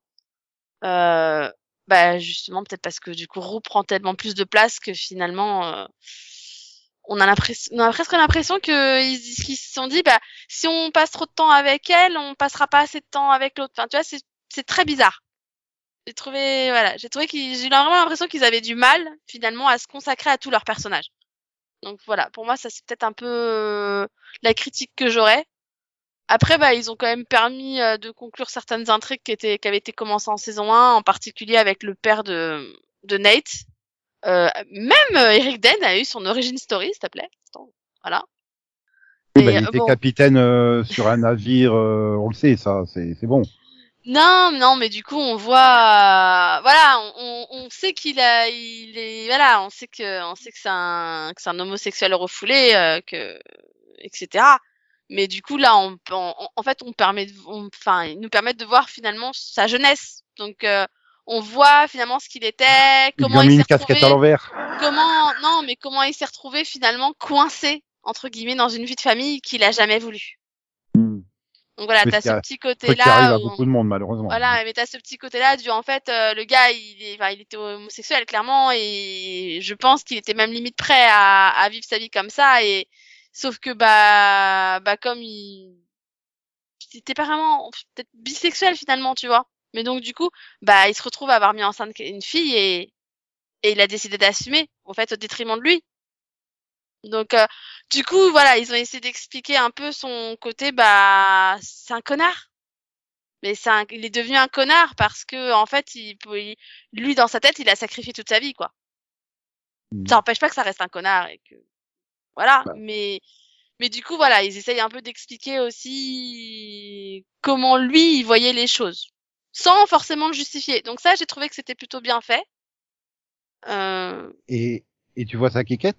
Euh, bah justement peut-être parce que du coup Roux prend tellement plus de place que finalement euh, on a on a presque l'impression que ils, qu'ils se sont dit bah si on passe trop de temps avec elle on passera pas assez de temps avec l'autre enfin tu vois c'est très bizarre j'ai trouvé voilà j'ai trouvé qu'ils j'ai eu vraiment l'impression qu'ils avaient du mal finalement à se consacrer à tous leurs personnages donc voilà pour moi ça c'est peut-être un peu euh, la critique que j'aurais après, bah, ils ont quand même permis euh, de conclure certaines intrigues qui étaient, qui avaient été commencées en saison 1, en particulier avec le père de, de Nate. Euh, même euh, Eric Den a eu son origin story, s'il te plaît. Voilà. Oui, Et, bah, il était bon. capitaine euh, sur un navire, euh, on le sait, ça, c'est c'est bon. Non, non, mais du coup, on voit, euh, voilà, on, on, on sait qu'il a, il est, voilà, on sait que, on sait que c'est un, que c'est un homosexuel refoulé, euh, que, etc. Mais du coup, là, on, on- en fait, on permet, enfin, ils nous permettent de voir finalement sa jeunesse. Donc, euh, on voit finalement ce qu'il était, Il comment il mis s'est retrouvé, à l'envers. comment, non, mais comment il s'est retrouvé finalement coincé entre guillemets dans une vie de famille qu'il a jamais voulu. Donc voilà, t'as ce petit Truc qui arrive côté-là à beaucoup de monde, malheureusement. voilà, mais t'as ce petit côté-là du en fait euh, le gars il est, enfin, il était homosexuel clairement et je pense qu'il était même limite prêt à, à vivre sa vie comme ça et sauf que bah bah comme il il était pas vraiment peut-être bisexuel finalement tu vois mais donc du coup bah il se retrouve à avoir mis enceinte une fille et et il a décidé d'assumer en fait au détriment de lui donc euh, du coup voilà ils ont essayé d'expliquer un peu son côté bah c'est un connard. Mais c'est un- il est devenu un connard parce que en fait il, il- lui dans sa tête il a sacrifié toute sa vie quoi. Mhm. ça n'empêche pas que ça reste un connard et que voilà. Bah. mais mais du coup voilà ils essayent un peu d'expliquer aussi comment lui il voyait les choses sans forcément le justifier. Donc ça j'ai trouvé que c'était plutôt bien fait. Euh, Et, et tu vois ça, Kikette?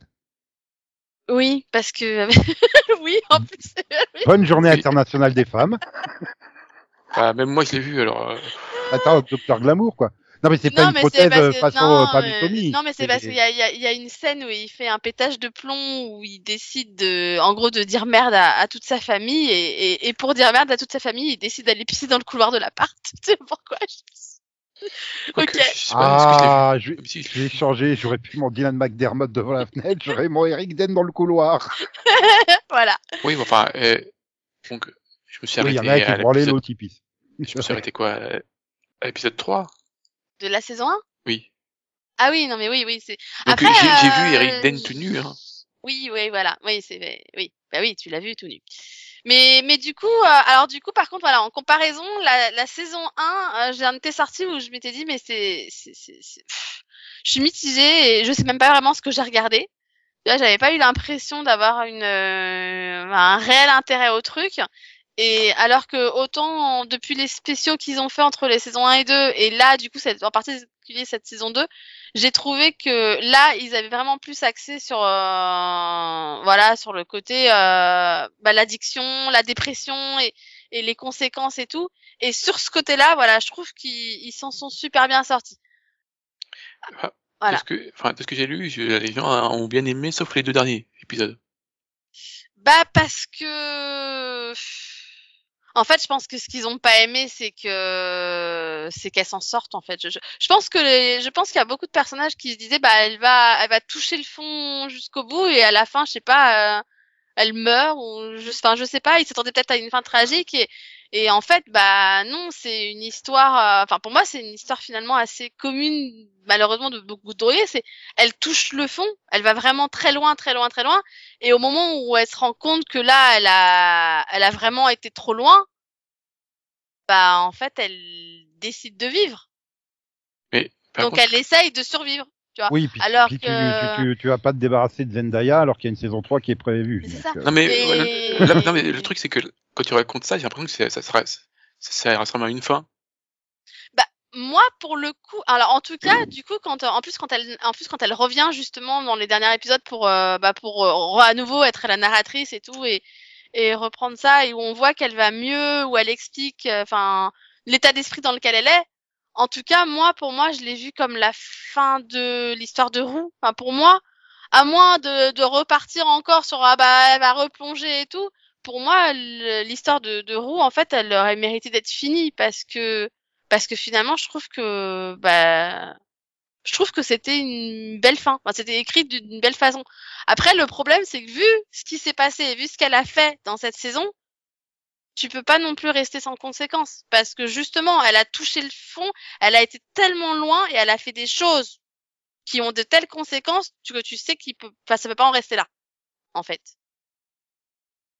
Oui parce que oui en plus Bonne journée internationale des femmes. Ah, même moi, je l'ai vu, alors. euh, Attends, docteur Glamour, quoi. Non, mais c'est pas non, une mais prothèse c'est parce euh, que, façon non, euh, pas euh, non, mais c'est parce qu'il y a, il y, a, il y a une scène où il fait un pétage de plomb où il décide de, en gros, de dire merde à, à toute sa famille et, et, et pour dire merde à toute sa famille, il décide d'aller pisser dans le couloir de l'appart. Tu sais pourquoi je... Ok. je sais pas, est-ce que je l'ai vu Ah, je, vais changer. J'aurais pu mon Dylan McDermott devant la fenêtre. J'aurais mon Eric Den dans le couloir. voilà. Oui, mais enfin, euh, donc, je me suis Oui, il y arrêté en a à qui branlaient l'épisode- l'autre. Je me suis arrêté quoi À l'épisode 3 De la saison 1 Oui. Ah oui, non mais oui, oui, c'est. Donc Après, j'ai j'ai vu euh, Eric Den tout nu. Hein. Oui, oui, voilà. Oui, c'est oui. Bah oui, tu l'as vu tout nu. Mais mais du coup, euh, alors du coup, par contre, voilà, en comparaison, la, la saison 1, euh, j'en étais sortie où je m'étais dit, mais c'est je suis mitigée et je sais même pas vraiment ce que j'ai regardé. Là, j'avais pas eu l'impression d'avoir une euh, un réel intérêt au truc. Et alors que autant depuis les spéciaux qu'ils ont fait entre les saisons 1 et 2 et là du coup cette, en particulier cette saison 2, j'ai trouvé que là ils avaient vraiment plus axé sur euh, voilà sur le côté euh, bah, l'addiction, la dépression et, et les conséquences et tout. Et sur ce côté-là, voilà, je trouve qu'ils ils s'en sont super bien sortis. Ah, Voilà. Parce que, enfin, de ce que j'ai lu, je- les gens ont bien aimé, sauf les deux derniers épisodes. Bah parce que en fait, je pense que ce qu'ils ont pas aimé, c'est que c'est qu'elle s'en sorte en fait. Je, je, je pense que les, je pense qu'il y a beaucoup de personnages qui se disaient bah elle va elle va toucher le fond jusqu'au bout et à la fin, je sais pas, euh, elle meurt ou je enfin je sais pas, ils s'attendaient peut-être à une fin tragique et et en fait bah non, c'est une histoire euh, enfin pour moi, c'est une histoire finalement assez commune malheureusement de beaucoup d'ouvriers, c'est elle touche le fond, elle va vraiment très loin très loin très loin et au moment où elle se rend compte que là, elle a, elle a vraiment été trop loin, bah en fait, elle décide de vivre. Mais Donc contre, elle essaye de survivre. Oui, puis, Alors puis tu, que- tu, tu, tu vas pas te débarrasser de Zendaya alors qu'il y a une saison 3 qui est prévue. Ça. euh, non mais, Et- le, la- non, mais le truc c'est que quand tu racontes ça, j'ai l'impression que ça sera, ça, ça ressemble à une fin. Moi, pour le coup, alors en tout cas, du coup, quand en plus quand elle, en plus quand elle revient justement dans les derniers épisodes pour, euh, bah, pour euh, à nouveau être la narratrice et tout et et reprendre ça et où on voit qu'elle va mieux, où elle explique, euh, enfin, l'état d'esprit dans lequel elle est. En tout cas, moi, pour moi, je l'ai vu comme la fin de l'histoire de Roux. Enfin, pour moi, à moins de, de repartir encore sur ah bah elle va replonger et tout. Pour moi, l'histoire de, de Roux, en fait, elle aurait mérité d'être finie parce que parce que finalement, je trouve que bah je trouve que c'était une belle fin. Enfin, c'était écrit d'une belle façon. Après, le problème, c'est que vu ce qui s'est passé, vu ce qu'elle a fait dans cette saison, tu peux pas non plus rester sans conséquences. Parce que justement, elle a touché le fond, elle a été tellement loin et elle a fait des choses qui ont de telles conséquences que tu sais qu'il peut, enfin, ça peut pas en rester là, en fait.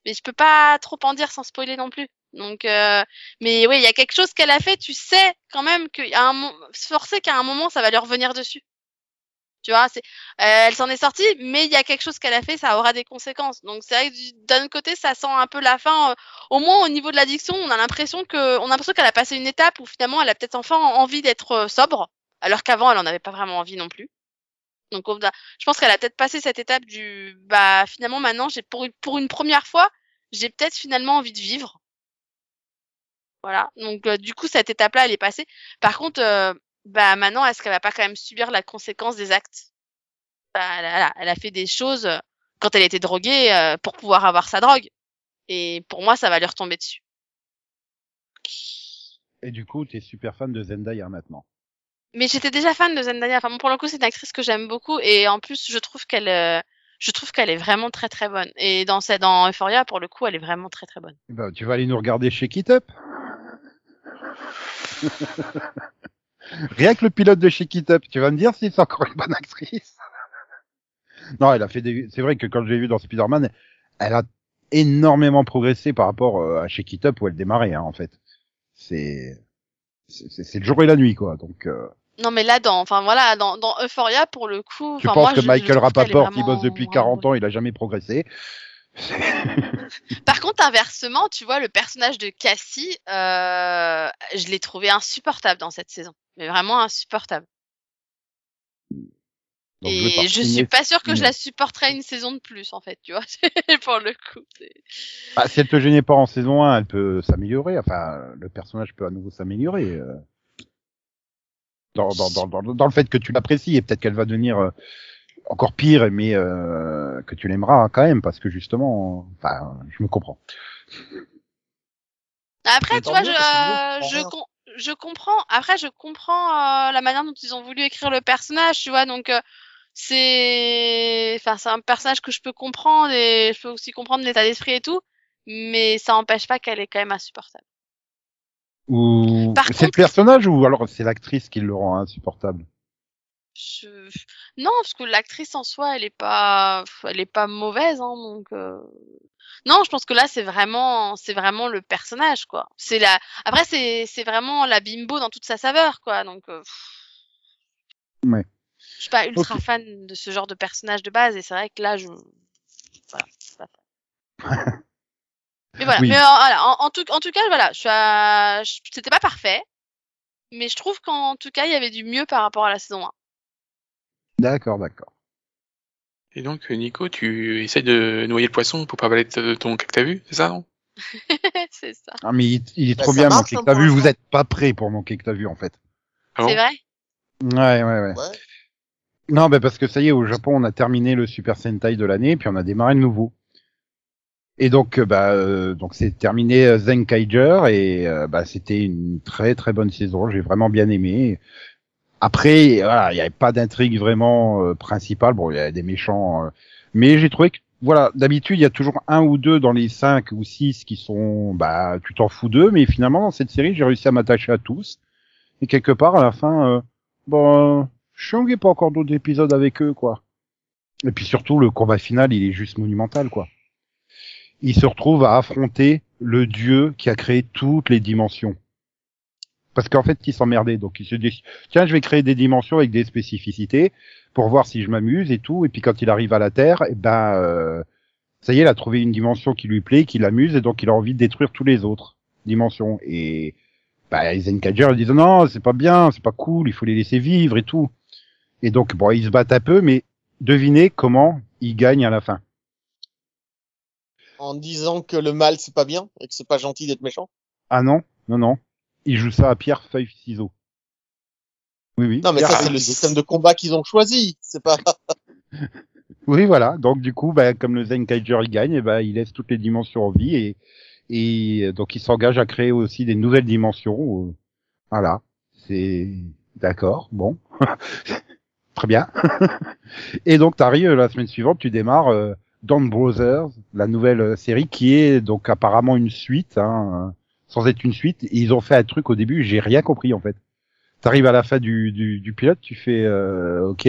Mais je peux pas trop en dire sans spoiler non plus. Donc, euh, mais oui, il y a quelque chose qu'elle a fait, tu sais quand même y a un forcé qu'à un moment ça va lui revenir dessus. Tu vois, euh, elle s'en est sortie, mais il y a quelque chose qu'elle a fait, ça aura des conséquences. Donc c'est vrai que du- d'un côté, ça sent un peu la fin. euh, au moins au niveau de l'addiction, on a l'impression que, on a l'impression qu'elle a passé une étape où finalement elle a peut-être enfin envie d'être euh, sobre, alors qu'avant elle en avait pas vraiment envie non plus. Donc je pense qu'elle a peut-être passé cette étape du, bah finalement maintenant j'ai pour une, pour une première fois, j'ai peut-être finalement envie de vivre. Voilà. Donc du coup cette étape-là elle est passée. Par contre, bah maintenant est-ce qu'elle va pas quand même subir la conséquence des actes? Bah, elle, a, elle a- fait des choses euh, quand elle était droguée euh, pour pouvoir avoir sa drogue. Et pour moi ça va lui retomber dessus. Et du coup, t'es super fan de Zendaya maintenant. Mais j'étais déjà fan de Zendaya. Enfin bon, pour le coup c'est une actrice que j'aime beaucoup et en plus je trouve qu'elle euh, je trouve qu'elle est vraiment très très bonne. Et dans cette dans Euphoria pour le coup elle est vraiment très très bonne. Ben, tu vas aller nous regarder chez It Up? Rien que le pilote de chez It Up, tu vas me dire si c'est encore une bonne actrice Non, elle a fait des... C'est vrai que quand je l'ai vu dans Spider-Man, elle a énormément progressé par rapport euh, à chez It Up où elle démarrait, hein, en fait. C'est... C'est c'est le jour et la nuit, quoi. Donc, euh, Non mais là dans enfin voilà dans dans Euphoria pour le coup tu penses moi, que je- Michael Rapaport, qui bosse depuis vraiment 40 ans, il a jamais progressé? Par contre, inversement, tu vois, le personnage de Cassie, euh, je l'ai trouvé insupportable dans cette saison. Mais vraiment insupportable. Donc, je Et je signer- suis pas sûre que je la supporterais une saison de plus, en fait, tu vois. Pour le coup. Ah, si elle te gênait pas en saison 1, elle peut s'améliorer. Enfin, le personnage peut à nouveau s'améliorer. euh. Dans, dans, dans, dans, dans le fait que tu l'apprécies et peut-être qu'elle va devenir euh, encore pire, mais euh, que tu l'aimeras quand même parce que justement, enfin, je me comprends. Après, Mais tu vois, je, euh, je, com- je comprends. Après, je comprends euh, la manière dont ils ont voulu écrire le personnage, tu vois. Donc, euh, c'est, enfin, c'est un personnage que je peux comprendre et je peux aussi comprendre l'état d'esprit et tout. mais ça n'empêche pas qu'elle est quand même insupportable. Ou c'est le personnage ou alors c'est l'actrice qui le rend insupportable? Je- Non, parce que l'actrice en soi, elle est pas, elle est pas mauvaise, hein, donc. euh, Non, je pense que là, c'est vraiment, c'est vraiment le personnage, quoi. C'est la. Après, c'est, c'est vraiment la bimbo dans toute sa saveur, quoi. Donc. euh, Ouais. Je suis pas ultra fan de ce genre de personnage de base, et c'est vrai que là, je. Voilà. pas mais voilà. Oui. Mais euh, voilà. En, en tout, en tout cas, voilà. Je suis à... je- C'était pas parfait, mais je trouve qu'en tout cas, il y avait du mieux par rapport à la saison 1. D'accord, d'accord. Et donc, Nico, tu essaies de noyer le poisson pour pas avaler de ton que t'as vu, c'est ça, non? C'est ça. Ah mais il, il est Bah, trop bien marche, hein, que t'as pour vu. Vous êtes pas prêt pour manquer que t'as vu en fait. Ah bon? C'est vrai? Ouais, ouais, ouais. Ouais. Non, bah parce que ça y est, au Japon, on a terminé le Super Sentai de l'année, puis on a démarré le nouveau. Et donc, euh, bah, euh, donc c'est terminé euh, Zenkaiger et euh, bah c'était une très très bonne saison. J'ai vraiment bien aimé. Après, il n'y avait pas d'intrigue vraiment euh, principale. Bon, il y a des méchants, euh, mais j'ai trouvé que voilà, d'habitude il y a toujours un ou deux dans les cinq ou six qui sont, bah, tu t'en fous d'eux, mais finalement dans cette série, j'ai réussi à m'attacher à tous. Et quelque part, à la fin, euh, bon, je suis pas encore d'autres épisodes avec eux, quoi. Et puis surtout, le combat final, il est juste monumental, quoi. Il se retrouve à affronter le dieu qui a créé toutes les dimensions. Parce qu'en fait, il s'emmerdait. Donc, il se dit, tiens, je vais créer des dimensions avec des spécificités pour voir si je m'amuse et tout. Et puis, quand il arrive à la Terre, eh ben, euh, ça y est, il a trouvé une dimension qui lui plaît, qui l'amuse, et donc il a envie de détruire tous les autres dimensions. Et, bah, les Zenkaiger, ils disent, non, c'est pas bien, c'est pas cool, il faut les laisser vivre et tout. Et donc, bon, ils se battent un peu, mais devinez comment ils gagnent à la fin. En disant que le mal c'est pas bien et que c'est pas gentil d'être méchant? Ah non, non, non. Ils jouent ça à pierre, feuille, ciseaux. Oui, oui. Non mais pierre, ça c'est le système de combat qu'ils ont choisi. C'est pas. Oui, voilà. Donc, du coup, bah, comme le Zenkaiger, il gagne, et bah, il laisse toutes les dimensions en vie et, et euh, donc il s'engage à créer aussi des nouvelles dimensions. euh, Voilà. C'est d'accord. Bon. Très bien. et donc, t'arrives la semaine suivante, tu démarres euh, Dawn Brothers, la nouvelle euh, série qui est donc apparemment une suite, hein, euh, sans être une suite. Ils ont fait un truc au début, j'ai rien compris en fait. T'arrives à la fin du, du, du pilote, tu fais euh, OK,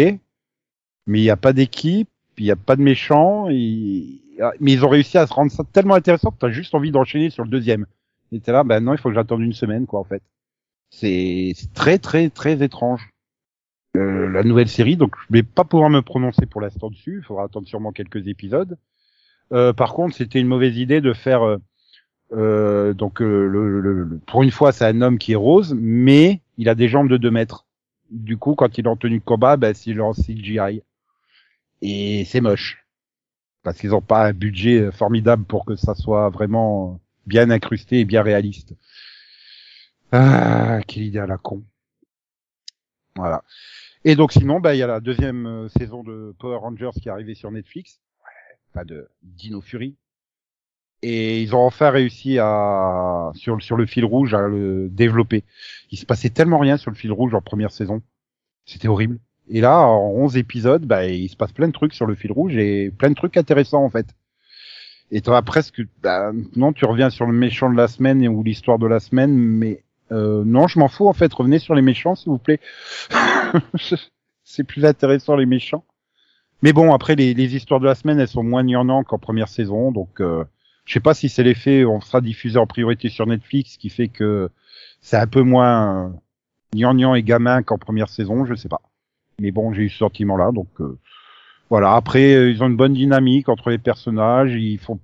mais il n'y a pas d'équipe, il n'y a pas de méchants, et... mais ils ont réussi à se rendre ça tellement intéressant que t'as juste envie d'enchaîner sur le deuxième. Et t'es là, ben non, il faut que j'attende une semaine, quoi, en fait. C'est très, très, très étrange. Euh, la nouvelle série, donc je vais pas pouvoir me prononcer pour l'instant dessus, il faudra attendre sûrement quelques épisodes. Euh, par contre, c'était une mauvaise idée de faire euh, donc euh, le, le- le- pour une fois, c'est un homme qui est rose, mais il a des jambes de 2 mètres. Du coup, quand il est en tenue de combat, ben, c'est en CGI. Et c'est moche. Parce qu'ils n'ont pas un budget formidable pour que ça soit vraiment bien incrusté et bien réaliste. Ah, quelle idée à la con. Voilà. Et donc sinon, bah, il y a la deuxième euh, saison de Power Rangers qui est arrivée sur Netflix. Ouais, pas de Dino Fury. Et ils ont enfin réussi à, sur, sur le fil rouge, à le développer. Il se passait tellement rien sur le fil rouge en première saison. C'était horrible. Et là, en 11 épisodes, bah, il se passe plein de trucs sur le fil rouge et plein de trucs intéressants, en fait. Et tu presque, bah, non, tu reviens sur le méchant de la semaine ou l'histoire de la semaine, mais euh, non, je m'en fous, en fait. Revenez sur les méchants, s'il vous plaît. C'est plus intéressant, les méchants. Mais bon, après, les, les histoires de la semaine, elles sont moins gnangnan qu'en première saison, donc euh, je sais pas si c'est l'effet, on sera diffusé en priorité sur Netflix, qui fait que c'est un peu moins gnangnan et gamin qu'en première saison, je sais pas. Mais bon, j'ai eu ce sentiment-là, donc euh, voilà. Après, euh, ils ont une bonne dynamique entre les personnages, ils font,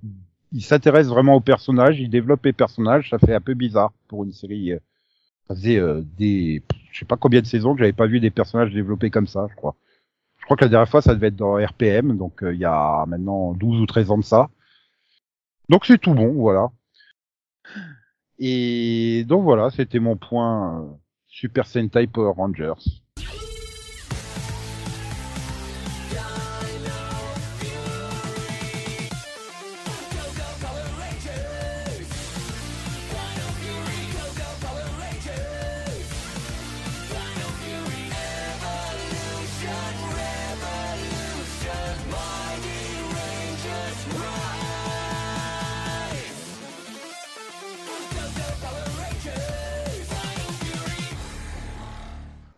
ils s'intéressent vraiment aux personnages, ils développent les personnages, ça fait un peu bizarre pour une série. euh, ça faisait euh, des, je sais pas combien de saisons que j'avais pas vu des personnages développés comme ça, je crois. Je crois que la dernière fois, ça devait être dans RPM, donc euh, il y a maintenant 12 ou 13 ans de ça. Donc c'est tout bon, voilà. Et donc voilà, c'était mon point euh, Super Sentai Power Rangers.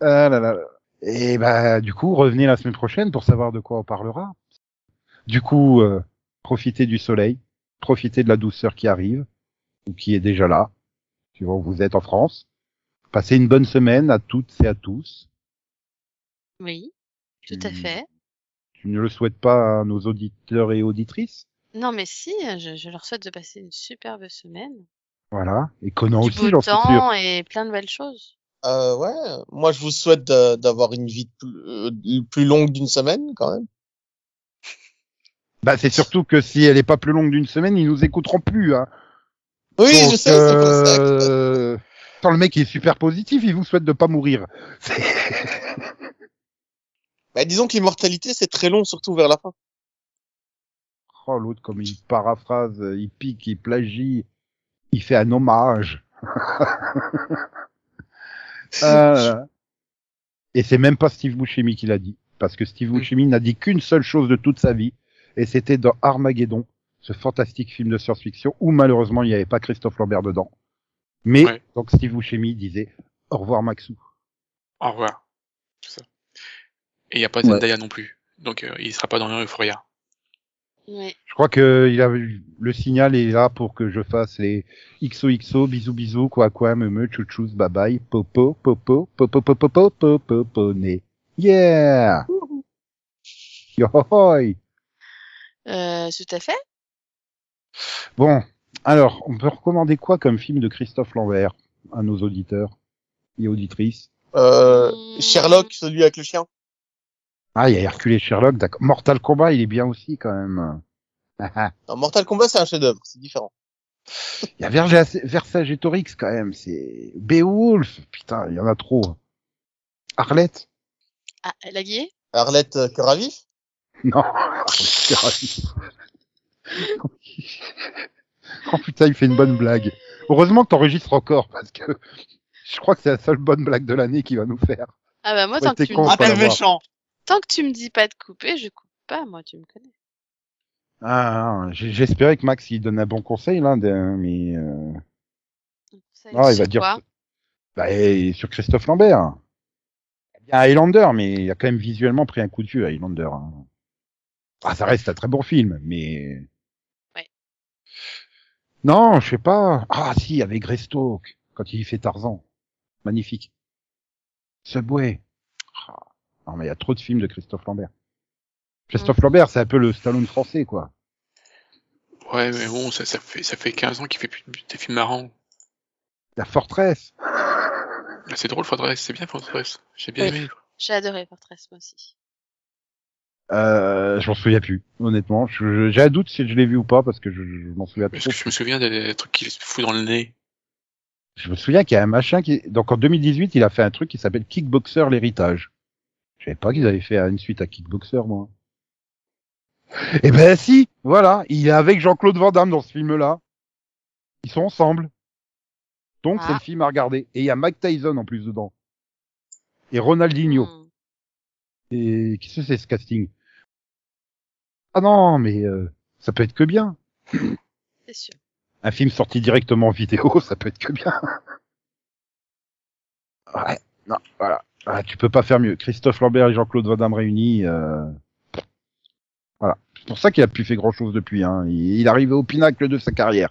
Ah là là. Et bah du coup, revenez la semaine prochaine pour savoir de quoi on parlera. Du coup, euh, profitez du soleil, profitez de la douceur qui arrive ou qui est déjà là, suivant où vous êtes en France. Passez une bonne semaine à toutes et à tous. Oui, tout à fait. Tu ne le souhaites pas à nos auditeurs et auditrices? Non, mais si, je, je leur souhaite de passer une superbe semaine. Voilà. Et Conan du aussi, beau j'en suis sûr. et plein de belles choses. Euh, ouais, moi je vous souhaite d'avoir une vie plus, euh, plus longue d'une semaine quand même. Bah, c'est surtout que si elle est pas plus longue d'une semaine, ils nous écouteront plus. Hein. Oui, Donc, je sais, c'est pour ça. que- euh, Attends, le mec est super positif, il vous souhaite de pas mourir. Bah, disons que l'immortalité c'est très long, surtout vers la fin. Oh, l'autre, comme il paraphrase, euh, il pique, il plagie, il fait un hommage. Ah. Et c'est même pas Steve Buscemi qui l'a dit. Parce que Steve Buscemi n'a dit qu'une seule chose de toute sa vie. Et c'était dans Armageddon, ce fantastique film de science-fiction où malheureusement il n'y avait pas Christophe Lambert dedans. Mais, Ouais. donc Steve Buscemi disait, au revoir Maxou. Au revoir. Tout ça. Et il n'y a pas Ouais. Zendaya non plus. Donc euh, il sera pas dans Euphoria. Oui. Je crois que il a le signal est là pour que je fasse les XOXO, bisous bisous, quoi quoi, me me, chouchous, bye bye, popo, popo, popo, popo, popo, popo, né. Yeah! Yohoy! Euh, tout à fait. Bon. Alors, on peut recommander quoi comme film de Christophe Lambert à nos auditeurs et auditrices? Euh, Hmm. Sherlock, celui avec le chien. Ah, il y a Hercule et Sherlock, d'accord. Mortal Kombat, il est bien aussi, quand même. Non, Mortal Kombat c'est un chef-d'œuvre, c'est différent. Il y a Verge- Vercingétorix, quand même, c'est Beowulf. Putain, il y en a trop. Arlette? Ah, la guillée Arlette euh, Cœur à vif. Non. C'est ravi. oh putain, il fait une bonne blague. Heureusement que t'enregistres encore, parce que je crois que c'est la seule bonne blague de l'année qu'il va nous faire. Ah bah moi, tant que, t'es tu con, me voir. méchant. Tant que tu me dis pas de couper, je coupe pas, moi, tu me connais. Ah, j'ai- j'espérais que Max il donne un bon conseil là, mais euh... Ça, ah, il sur va dire quoi? bah, et sur Christophe Lambert. Il y a Highlander, mais il a quand même visuellement pris un coup de vieux Highlander. hein. Ah, ça reste un très bon film, mais Ouais. non, je sais pas. Ah si, avec Greystoke quand il fait Tarzan, magnifique. Subway. Non mais il y a trop de films de Christophe Lambert. Christophe Lambert, c'est un peu le Stallone français, quoi. Ouais, mais bon, ça, ça fait ça fait 15 ans qu'il fait plus des films marrants. La Fortress. Ah, C'est drôle, Fortress, c'est bien Fortress. J'ai bien Oui. aimé. J'ai adoré Fortress, moi aussi. Euh, je m'en souviens plus, honnêtement. J'ai un doute si je l'ai vu ou pas parce que je, je m'en souviens Parce trop. que je me souviens des, des trucs qu'il se fout dans le nez. Je me souviens qu'il y a un machin qui, donc en 2018, il a fait un truc qui s'appelle Kickboxer l'héritage. Je savais pas qu'ils avaient fait une suite à Kickboxer, moi. Eh ben si, voilà, il est avec Jean-Claude Van Damme dans ce film-là. Ils sont ensemble. Donc c'est Ah. le film à regarder. Et il y a Mike Tyson en plus dedans. Et Ronaldinho. Hmm. Et qu'est-ce que c'est ce casting? Ah non, mais euh, ça peut être que bien. C'est sûr. Un film sorti directement en vidéo, ça peut être que bien. Ouais, non, voilà. Ah, tu peux pas faire mieux. Christophe Lambert et Jean-Claude Van Damme réunis. euh, Voilà. C'est pour ça qu'il a pu faire grand chose depuis. Hein. Il, il arrivé au pinacle de sa carrière.